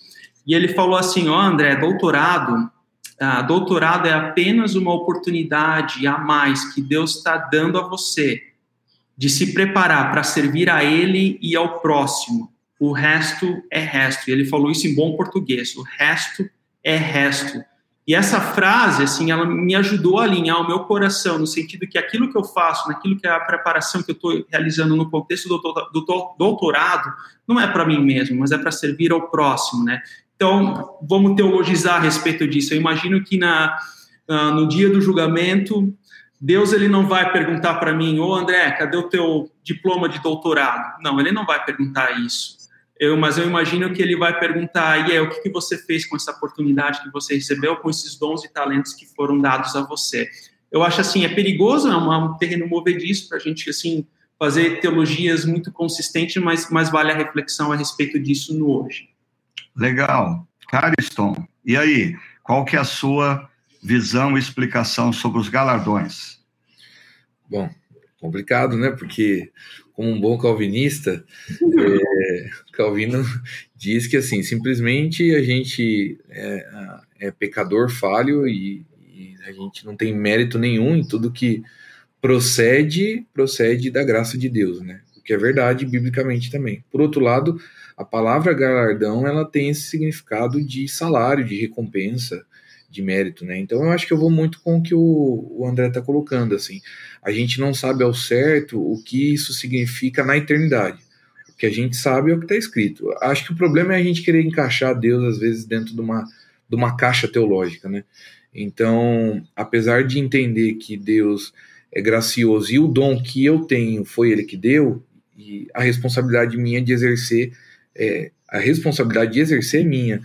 e ele falou assim: Ó, oh, André, doutorado, ah, doutorado é apenas uma oportunidade a mais que Deus está dando a você de se preparar para servir a Ele e ao próximo. O resto é resto. E ele falou isso em bom português. O resto é resto. E essa frase, assim, ela me ajudou a alinhar o meu coração, no sentido que aquilo que eu faço, naquilo que é a preparação que eu estou realizando no contexto do, do doutorado, não é para mim mesmo, mas é para servir ao próximo, né? Então, vamos teologizar a respeito disso. Eu imagino que na, no dia do julgamento, Deus ele não vai perguntar para mim, ô André, cadê o teu diploma de doutorado? Não, ele não vai perguntar isso. Eu, mas eu imagino que ele vai perguntar, e aí, o que, que você fez com essa oportunidade que você recebeu, com esses dons e talentos que foram dados a você? Eu acho assim, é perigoso, é um, um terreno movediço para a gente assim fazer teologias muito consistentes, mas, mas vale a reflexão a respeito disso no hoje. Legal. Cariston, e aí, qual que é a sua visão e explicação sobre os galardões? Bom, complicado, né? Porque como um bom calvinista, é, Calvino diz que assim simplesmente a gente é, é pecador falho e, e, a gente não tem mérito nenhum em tudo que procede procede da graça de Deus, né? O que é verdade biblicamente também. Por outro lado, a palavra galardão ela tem esse significado de salário, de recompensa, de mérito, né? Então eu acho que eu vou muito com o que o, o André está colocando, assim. A gente não sabe ao certo o que isso significa na eternidade. O que a gente sabe é o que está escrito. Acho que o problema é a gente querer encaixar Deus, às vezes, dentro de uma, de uma caixa teológica, né? Então, apesar de entender que Deus é gracioso e o dom que eu tenho foi Ele que deu, e a responsabilidade minha de exercer, é, a responsabilidade de exercer é minha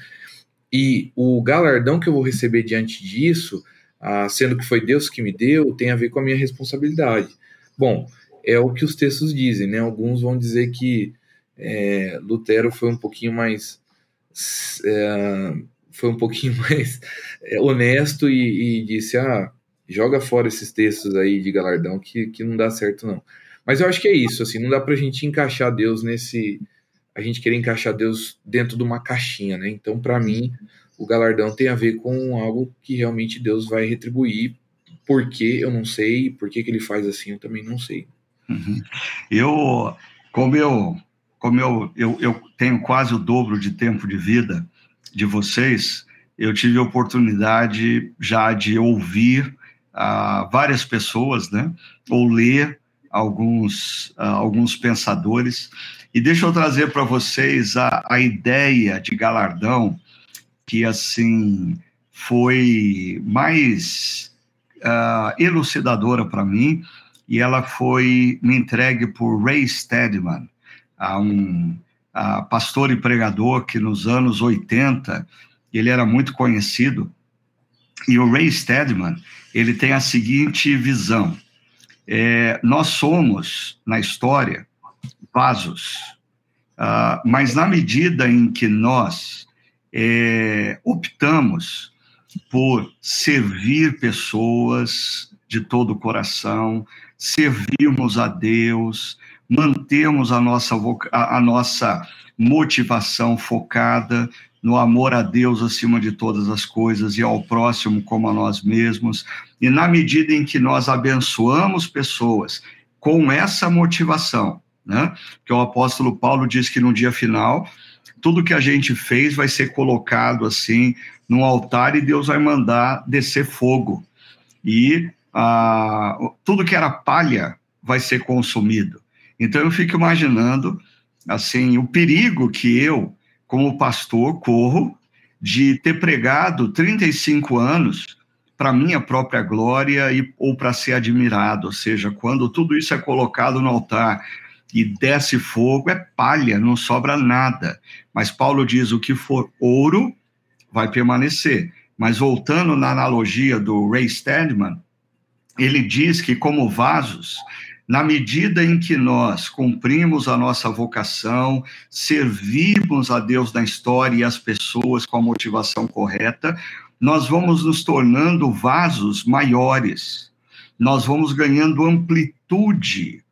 e o galardão que eu vou receber diante disso, ah, sendo que foi Deus que me deu, tem a ver com a minha responsabilidade. Bom, é o que os textos dizem, né? Alguns vão dizer que é, Lutero foi um pouquinho mais é, foi um pouquinho mais é, honesto e, e, disse ah joga fora esses textos aí de galardão que, que não dá certo não mas eu acho que é isso assim não dá para a gente encaixar Deus nesse a gente querer encaixar Deus dentro de uma caixinha, né? Então, para mim, o galardão tem a ver com algo que realmente Deus vai retribuir. Por que eu não sei, por que, que ele faz assim, eu também não sei. Uhum. Eu, como eu, como eu, eu, eu tenho quase o dobro de tempo de vida de vocês, eu tive a oportunidade já de ouvir uh, várias pessoas, né? Ou ler alguns, uh, alguns pensadores e deixa eu trazer para vocês a, a ideia de galardão que, assim, foi mais uh, elucidadora para mim, e ela foi me entregue por Ray Steadman, a um a pastor e pregador que nos anos 80 ele era muito conhecido. E o Ray Steadman, ele tem a seguinte visão: é, nós somos, na história, vasos. Uh, mas na medida em que nós é, optamos por servir pessoas de todo o coração, servirmos a Deus, mantermos a nossa, a nossa motivação focada no amor a Deus acima de todas as coisas e ao próximo como a nós mesmos. E na medida em que nós abençoamos pessoas com essa motivação, né? Que o apóstolo Paulo diz que no dia final tudo que a gente fez vai ser colocado assim no altar e Deus vai mandar descer fogo. E ah, tudo que era palha vai ser consumido. Então eu fico imaginando assim o perigo que eu, como pastor, corro de ter pregado 35 anos para minha própria glória e, ou para ser admirado, ou seja, quando tudo isso é colocado no altar e desce fogo, é palha, não sobra nada. Mas Paulo diz: o que for ouro vai permanecer. Mas voltando na analogia do Ray Stedman, ele diz que, como vasos, na medida em que nós cumprimos a nossa vocação, servimos a Deus na história e as pessoas com a motivação correta, nós vamos nos tornando vasos maiores, nós vamos ganhando amplitude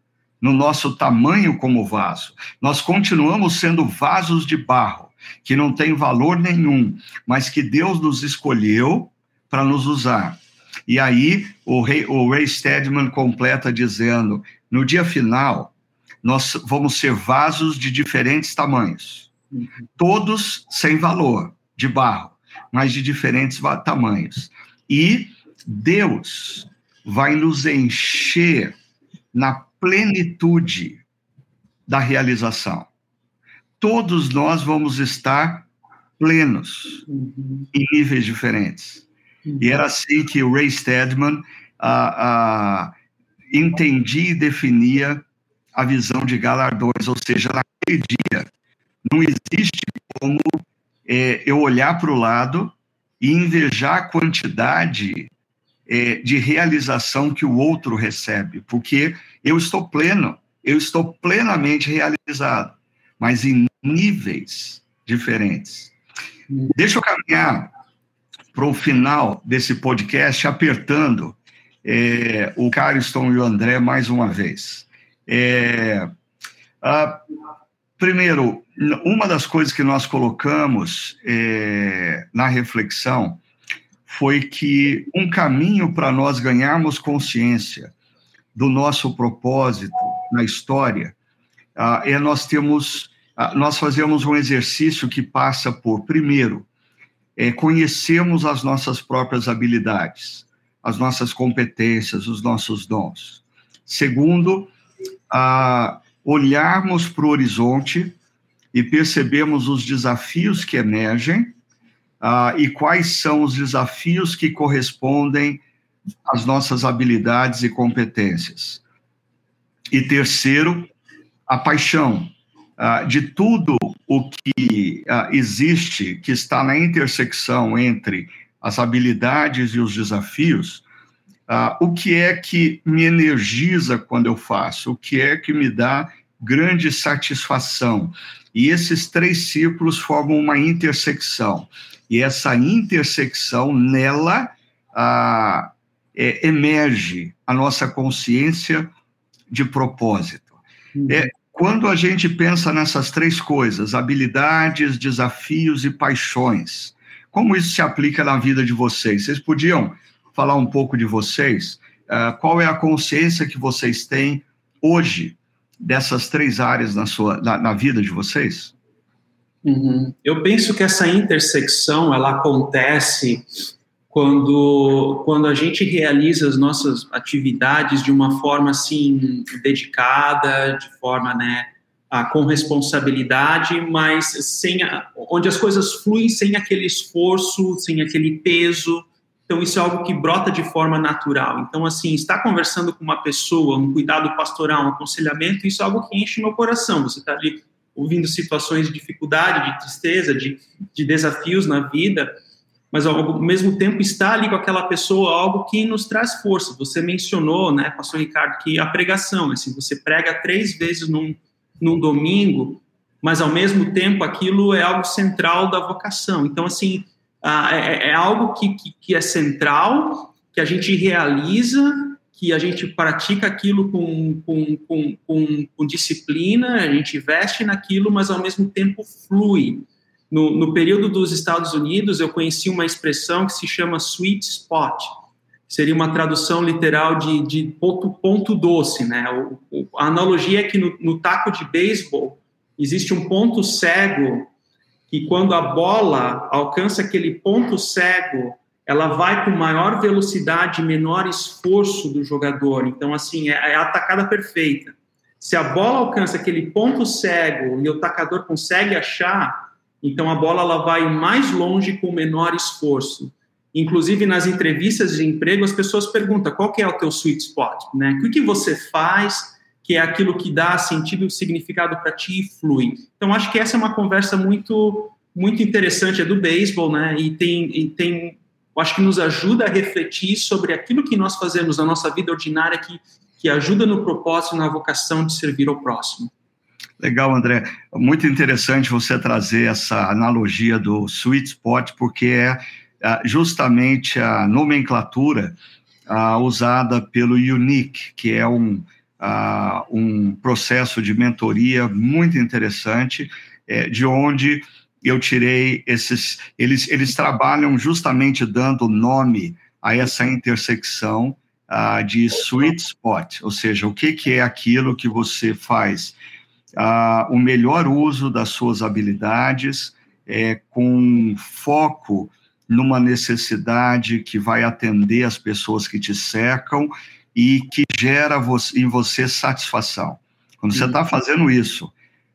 no nosso tamanho como vaso. Nós continuamos sendo vasos de barro, que não tem valor nenhum, mas que Deus nos escolheu para nos usar. E aí o, o Ray Stedman completa dizendo: no dia final, nós vamos ser vasos de diferentes tamanhos, todos sem valor, de barro, mas de diferentes tamanhos. E Deus vai nos encher na plenitude da realização. Todos nós vamos estar plenos uhum. em níveis diferentes. E era assim que o Ray Stedman ah, ah, entendia e definia a visão de galardões, ou seja, naquele dia não existe como é, eu olhar para o lado e invejar a quantidade é, de realização que o outro recebe, porque eu estou pleno, eu estou plenamente realizado, mas em níveis diferentes. Deixa eu caminhar para o final desse podcast, apertando é, o Cariston e o André mais uma vez. É, a, primeiro, uma das coisas que nós colocamos é, na reflexão foi que um caminho para nós ganharmos consciência do nosso propósito na história uh, é nós temos uh, nós fazemos um exercício que passa por primeiro é, conhecermos as nossas próprias habilidades, as nossas competências, os nossos dons. Segundo, olharmos para o horizonte e percebermos os desafios que emergem uh, e quais são os desafios que correspondem às nossas habilidades e competências. E terceiro, a paixão uh, de tudo o que uh, existe, que está na intersecção entre as habilidades e os desafios, o que é que me energiza quando eu faço, o que é que me dá grande satisfação. E esses três círculos formam uma intersecção e essa intersecção nela ah, é, emerge a nossa consciência de propósito. Uhum. É, quando a gente pensa nessas três coisas, habilidades, desafios e paixões, como isso se aplica na vida de vocês? Vocês podiam falar um pouco de vocês? Uh, qual é a consciência que vocês têm hoje dessas três áreas na, sua, na, na vida de vocês? Uhum. Eu penso que essa intersecção ela acontece quando, quando a gente realiza as nossas atividades de uma forma assim dedicada, de forma né, a, com responsabilidade, mas sem a, onde as coisas fluem sem aquele esforço, sem aquele peso. Então isso é algo que brota de forma natural. Então assim, estar conversando com uma pessoa, um cuidado pastoral, um aconselhamento, isso é algo que enche meu coração. Você está ali ouvindo situações de dificuldade, de tristeza, de, de desafios na vida, mas ao mesmo tempo estar ali com aquela pessoa, algo que nos traz força. Você mencionou, né, pastor Ricardo, que a pregação, assim, você prega três vezes num, num domingo, mas ao mesmo tempo aquilo é algo central da vocação. Então, assim, é, é algo que, que, que é central, que a gente realiza que a gente pratica aquilo com, com, com, com, com disciplina, a gente investe naquilo, mas ao mesmo tempo flui. No, no, período dos Estados Unidos, eu conheci uma expressão que se chama sweet spot, seria uma tradução literal de, de ponto, ponto doce, né? O, o, a analogia é que no, no taco de beisebol existe um ponto cego que quando a bola alcança aquele ponto cego, ela vai com maior velocidade, menor esforço do jogador. Então, assim, é, é a atacada perfeita. Se a bola alcança aquele ponto cego e o atacador consegue achar, então a bola ela vai mais longe com menor esforço. Inclusive nas entrevistas de emprego as pessoas perguntam qual que é o teu sweet spot, né? O que você faz que é aquilo que dá sentido significado para ti e flui. Então acho que essa é uma conversa muito muito interessante é do beisebol, né? E tem e tem acho que nos ajuda a refletir sobre aquilo que nós fazemos na nossa vida ordinária que que ajuda no propósito, na vocação de servir ao próximo. Legal, André. Muito interessante você trazer essa analogia do sweet spot, porque é ah, justamente a nomenclatura ah, usada pelo Unique, que é um, ah, um processo de mentoria muito interessante, é, de onde eu tirei esses. Eles, eles trabalham justamente dando nome a essa intersecção uh, de sweet spot, ou seja, o que, que é aquilo que você faz uh, o melhor uso das suas habilidades, é, com foco numa necessidade que vai atender as pessoas que te cercam e que gera em você satisfação. Quando você está fazendo isso,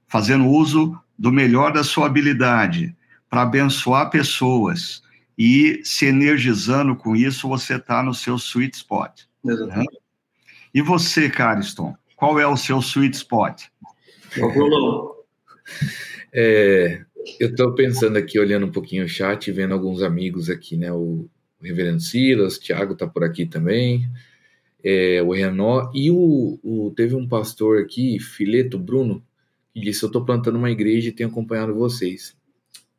fazendo uso do melhor da sua habilidade para abençoar pessoas, e se energizando com isso, você está no seu sweet spot. Né? E você, Cariston, qual é o seu sweet spot? É, eu estou pensando aqui, olhando um pouquinho o chat, vendo alguns amigos aqui, né? O, o Reverendo Silas, o Thiago está por aqui também, é, o Renó, e o, o, teve um pastor aqui, Fileto Bruno, que disse: Eu estou plantando uma igreja e tenho acompanhado vocês.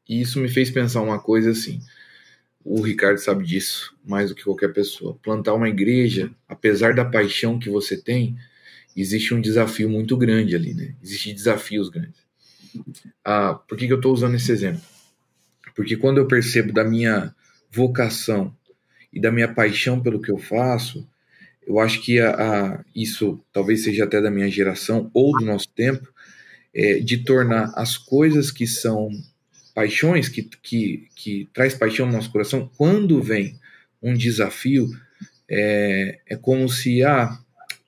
E isso me fez pensar uma coisa assim o Ricardo sabe disso mais do que qualquer pessoa. Plantar uma igreja, apesar da paixão que você tem, existe um desafio muito grande ali, né? Existem desafios grandes. Ah, por que, que eu estou usando esse exemplo? Porque quando eu percebo da minha vocação e da minha paixão pelo que eu faço, eu acho que a, a, isso talvez seja até da minha geração ou do nosso tempo, é, de tornar as coisas que são paixões, que, que, que traz paixão no nosso coração, quando vem um desafio, é, é como se, ah,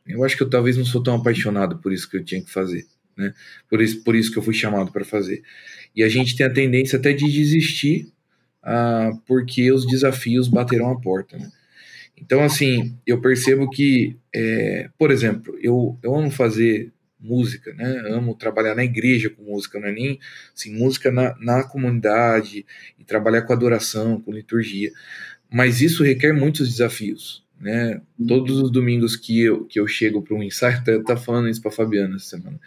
eu acho que eu talvez não sou tão apaixonado por isso que eu tinha que fazer, né? Por isso, por isso que eu fui chamado para fazer. E a gente tem a tendência até de desistir, ah, porque os desafios bateram a porta, né? Então, assim, eu percebo que, é, por exemplo, eu, eu amo fazer música, né? Amo trabalhar na igreja com música, não é nem assim, música na, na comunidade e trabalhar com adoração, com liturgia. Mas isso requer muitos desafios, né? Todos os domingos que eu, que eu chego para um ensaio, tá, tá falando isso para Fabiana essa semana.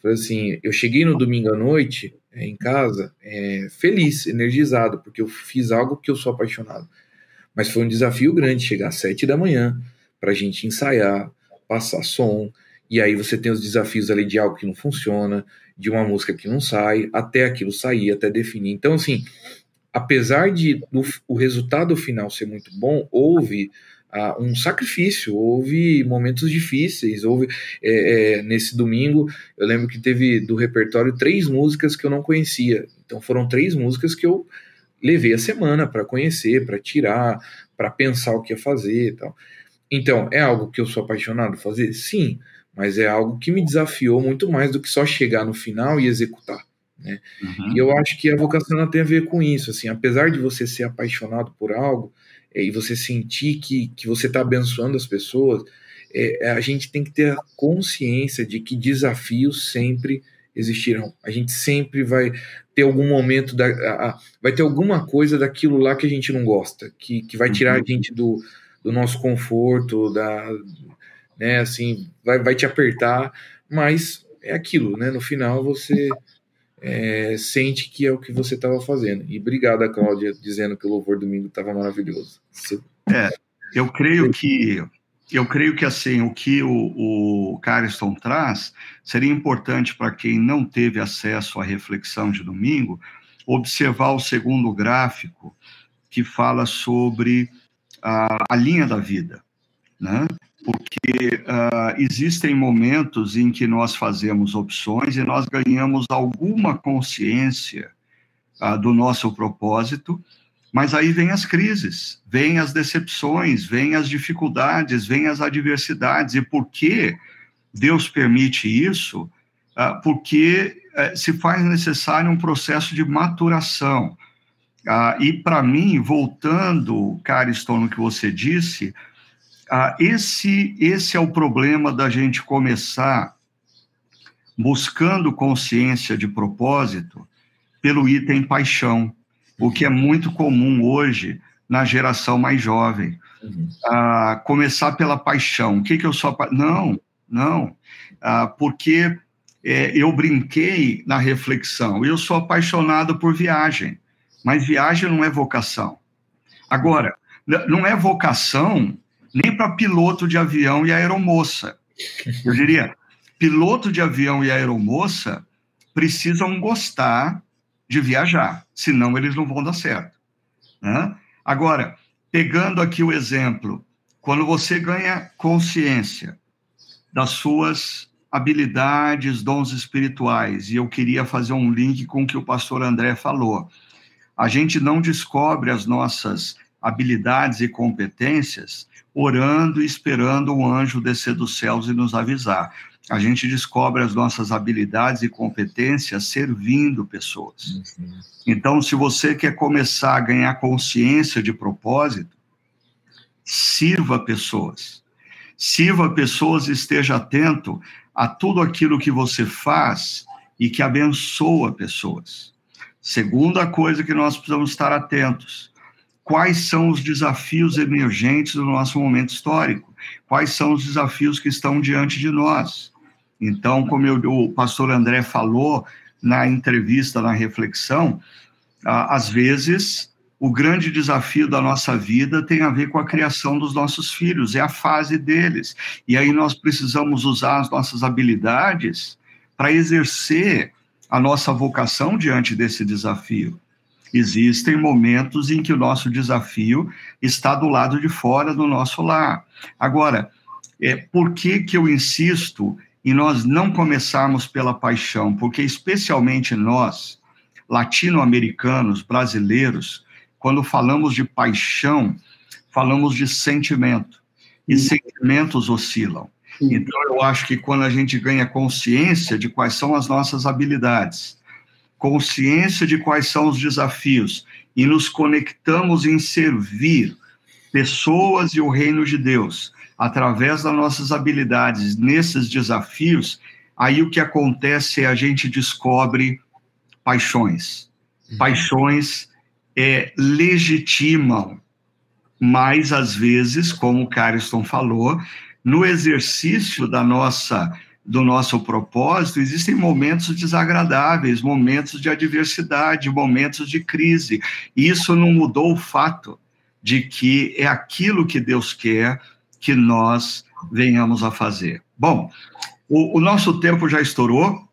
Falei assim, eu cheguei no domingo à noite é, em casa, é, feliz, energizado, porque eu fiz algo que eu sou apaixonado. Mas foi um desafio grande chegar às sete da manhã para a gente ensaiar, passar som, e aí você tem os desafios ali de algo que não funciona, de uma música que não sai, até aquilo sair, até definir. Então, assim, apesar de do, o resultado final ser muito bom, houve uh, um sacrifício, houve momentos difíceis, houve é, é, nesse domingo, eu lembro que teve do repertório três músicas que eu não conhecia. Então foram três músicas que eu levei a semana para conhecer, para tirar, para pensar o que ia fazer e tal. Então, é algo que eu sou apaixonado fazer? Sim mas é algo que me desafiou muito mais do que só chegar no final e executar. Né? Uhum. E eu acho que a vocação não tem a ver com isso. Assim, apesar de você ser apaixonado por algo é, e você sentir que, que você está abençoando as pessoas, é, a gente tem que ter a consciência de que desafios sempre existirão. A gente sempre vai ter algum momento, da, a, a, vai ter alguma coisa daquilo lá que a gente não gosta, que, que vai tirar uhum. a gente do, do nosso conforto, da, né? Assim, vai, vai te apertar, mas é aquilo, né? No final você é, sente que é o que você estava fazendo. E obrigado a Cláudia dizendo que o louvor domingo estava maravilhoso. É, eu creio que eu creio que assim o que o, o Cariston traz seria importante para quem não teve acesso à reflexão de domingo observar o segundo gráfico que fala sobre a, a linha da vida, né? Porque uh, existem momentos em que nós fazemos opções e nós ganhamos alguma consciência ah, do nosso propósito, mas aí vem as crises, vem as decepções, vem as dificuldades, vem as adversidades. E por que Deus permite isso? Ah, porque eh, se faz necessário um processo de maturação. E para mim, voltando, Cariston, no que você disse, ah, esse, esse é o problema da gente começar buscando consciência de propósito pelo item paixão, o que é muito comum hoje na geração mais jovem. Uhum. Ah, começar pela paixão. O que, que eu sou? Não, não. Ah, porque é, eu brinquei na reflexão. Eu sou apaixonado por viagem, mas viagem não é vocação. Agora, não é vocação para piloto de avião e aeromoça. Eu diria, piloto de avião e aeromoça precisam gostar de viajar, senão eles não vão dar certo. Né? Agora, pegando aqui o exemplo, quando você ganha consciência das suas habilidades, dons espirituais, e eu queria fazer um link com o que o pastor André falou. A gente não descobre as nossas habilidades e competências orando e esperando o anjo descer dos céus e nos avisar. A gente descobre as nossas habilidades e competências servindo pessoas. Uhum. Então, se você quer começar a ganhar consciência de propósito, sirva pessoas. Sirva pessoas e esteja atento a tudo aquilo que você faz e que abençoa pessoas. Segunda coisa que nós precisamos estar atentos: quais são os desafios emergentes do nosso momento histórico? Quais são os desafios que estão diante de nós? Então, como eu, o pastor André falou na entrevista, na reflexão, às vezes o grande desafio da nossa vida tem a ver com a criação dos nossos filhos, é a fase deles. E aí nós precisamos usar as nossas habilidades para exercer a nossa vocação diante desse desafio. Existem momentos em que o nosso desafio está do lado de fora do nosso lar. Agora, é, por que, que eu insisto em nós não começarmos pela paixão? Porque, especialmente nós, latino-americanos, brasileiros, quando falamos de paixão, falamos de sentimento. E sentimentos oscilam. Então, eu acho que quando a gente ganha consciência de quais são as nossas habilidades, consciência de quais são os desafios, e nos conectamos em servir pessoas e o reino de Deus, através das nossas habilidades nesses desafios, aí o que acontece é a gente descobre paixões. Uhum. Paixões é, legitimam, mas às vezes, como o Cariston falou, no exercício da nossa do nosso propósito, existem momentos desagradáveis, momentos de adversidade, momentos de crise. E isso não mudou o fato de que é aquilo que Deus quer que nós venhamos a fazer. Bom, o, o nosso tempo já estourou,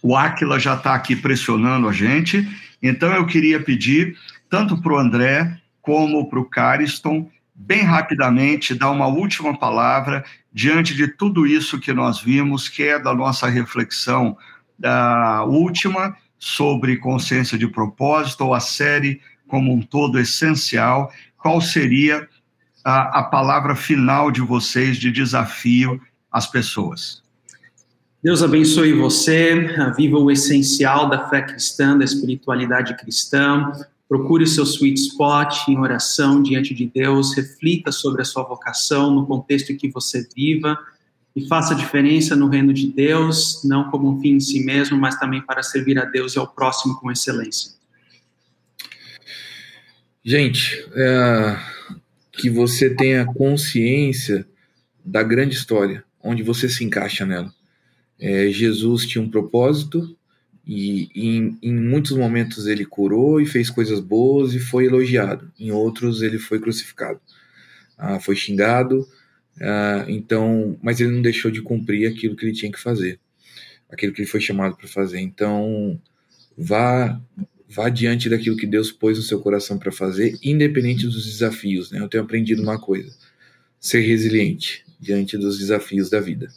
o Aquila já está aqui pressionando a gente, então, eu queria pedir, tanto para o André como para o Cariston, bem rapidamente, dar uma última palavra diante de tudo isso que nós vimos, que é da nossa reflexão da última sobre consciência de propósito, ou a série como um todo essencial. Qual seria a, a palavra final de vocês de desafio às pessoas? Deus abençoe você, viva o essencial da fé cristã, da espiritualidade cristã. Procure o seu sweet spot em oração diante de Deus, reflita sobre a sua vocação no contexto em que você viva e faça diferença no reino de Deus, não como um fim em si mesmo, mas também para servir a Deus e ao próximo com excelência. Gente, é, que você tenha consciência da grande história, onde você se encaixa nela é, Jesus tinha um propósito e, e em, em, muitos momentos ele curou e fez coisas boas e foi elogiado. Em outros ele foi crucificado, ah, foi xingado. Ah, então, mas ele não deixou de cumprir aquilo que ele tinha que fazer, aquilo que ele foi chamado para fazer. Então, vá vá diante daquilo que Deus pôs no seu coração para fazer, independente dos desafios. Né? Eu tenho aprendido uma coisa: ser resiliente diante dos desafios da vida.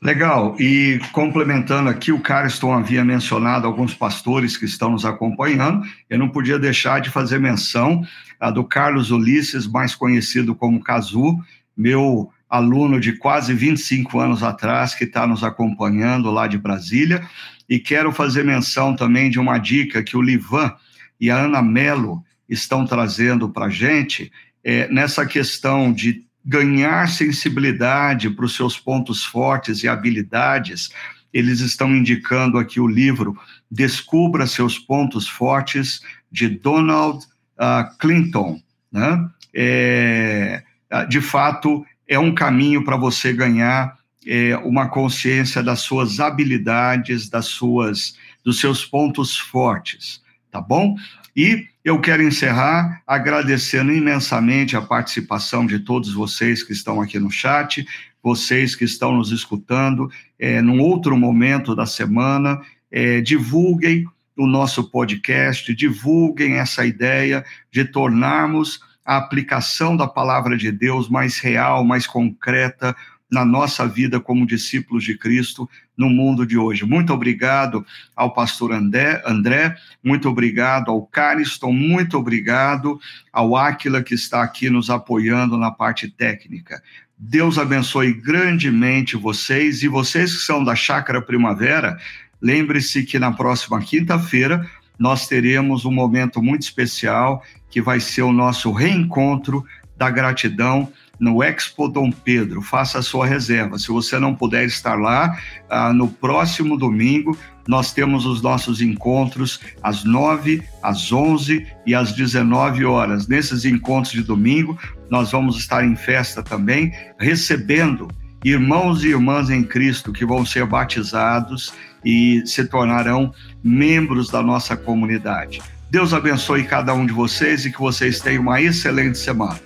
Legal. E complementando aqui, o Cariston havia mencionado alguns pastores que estão nos acompanhando. Eu não podia deixar de fazer menção a do Carlos Ulisses, mais conhecido como Cazu, meu aluno de quase 25 anos atrás, que está nos acompanhando lá de Brasília. E quero fazer menção também de uma dica que o Livan e a Ana Melo estão trazendo para a gente é, nessa questão de ganhar sensibilidade para os seus pontos fortes e habilidades, eles estão indicando aqui o livro Descubra Seus Pontos Fortes, de Donald uh, Clinton. Né? É, de fato, é um caminho para você ganhar é, uma consciência das suas habilidades, das suas, dos seus pontos fortes, tá bom? E eu quero encerrar agradecendo imensamente a participação de todos vocês que estão aqui no chat, vocês que estão nos escutando, é, num outro momento da semana, é, divulguem o nosso podcast, divulguem essa ideia de tornarmos a aplicação da palavra de Deus mais real, mais concreta, na nossa vida como discípulos de Cristo no mundo de hoje. Muito obrigado ao pastor André, André muito obrigado ao Cariston, muito obrigado ao Áquila que está aqui nos apoiando na parte técnica. Deus abençoe grandemente vocês e vocês que são da Chácara Primavera, lembre-se que na próxima quinta-feira nós teremos um momento muito especial que vai ser o nosso reencontro da gratidão no Expo Dom Pedro. Faça a sua reserva. Se você não puder estar lá, ah, no próximo domingo nós temos os nossos encontros às 9, às 11 e às 19 horas. Nesses encontros de domingo, nós vamos estar em festa também, recebendo irmãos e irmãs em Cristo que vão ser batizados e se tornarão membros da nossa comunidade. Deus abençoe cada um de vocês e que vocês tenham uma excelente semana.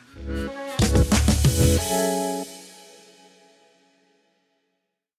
Thank you.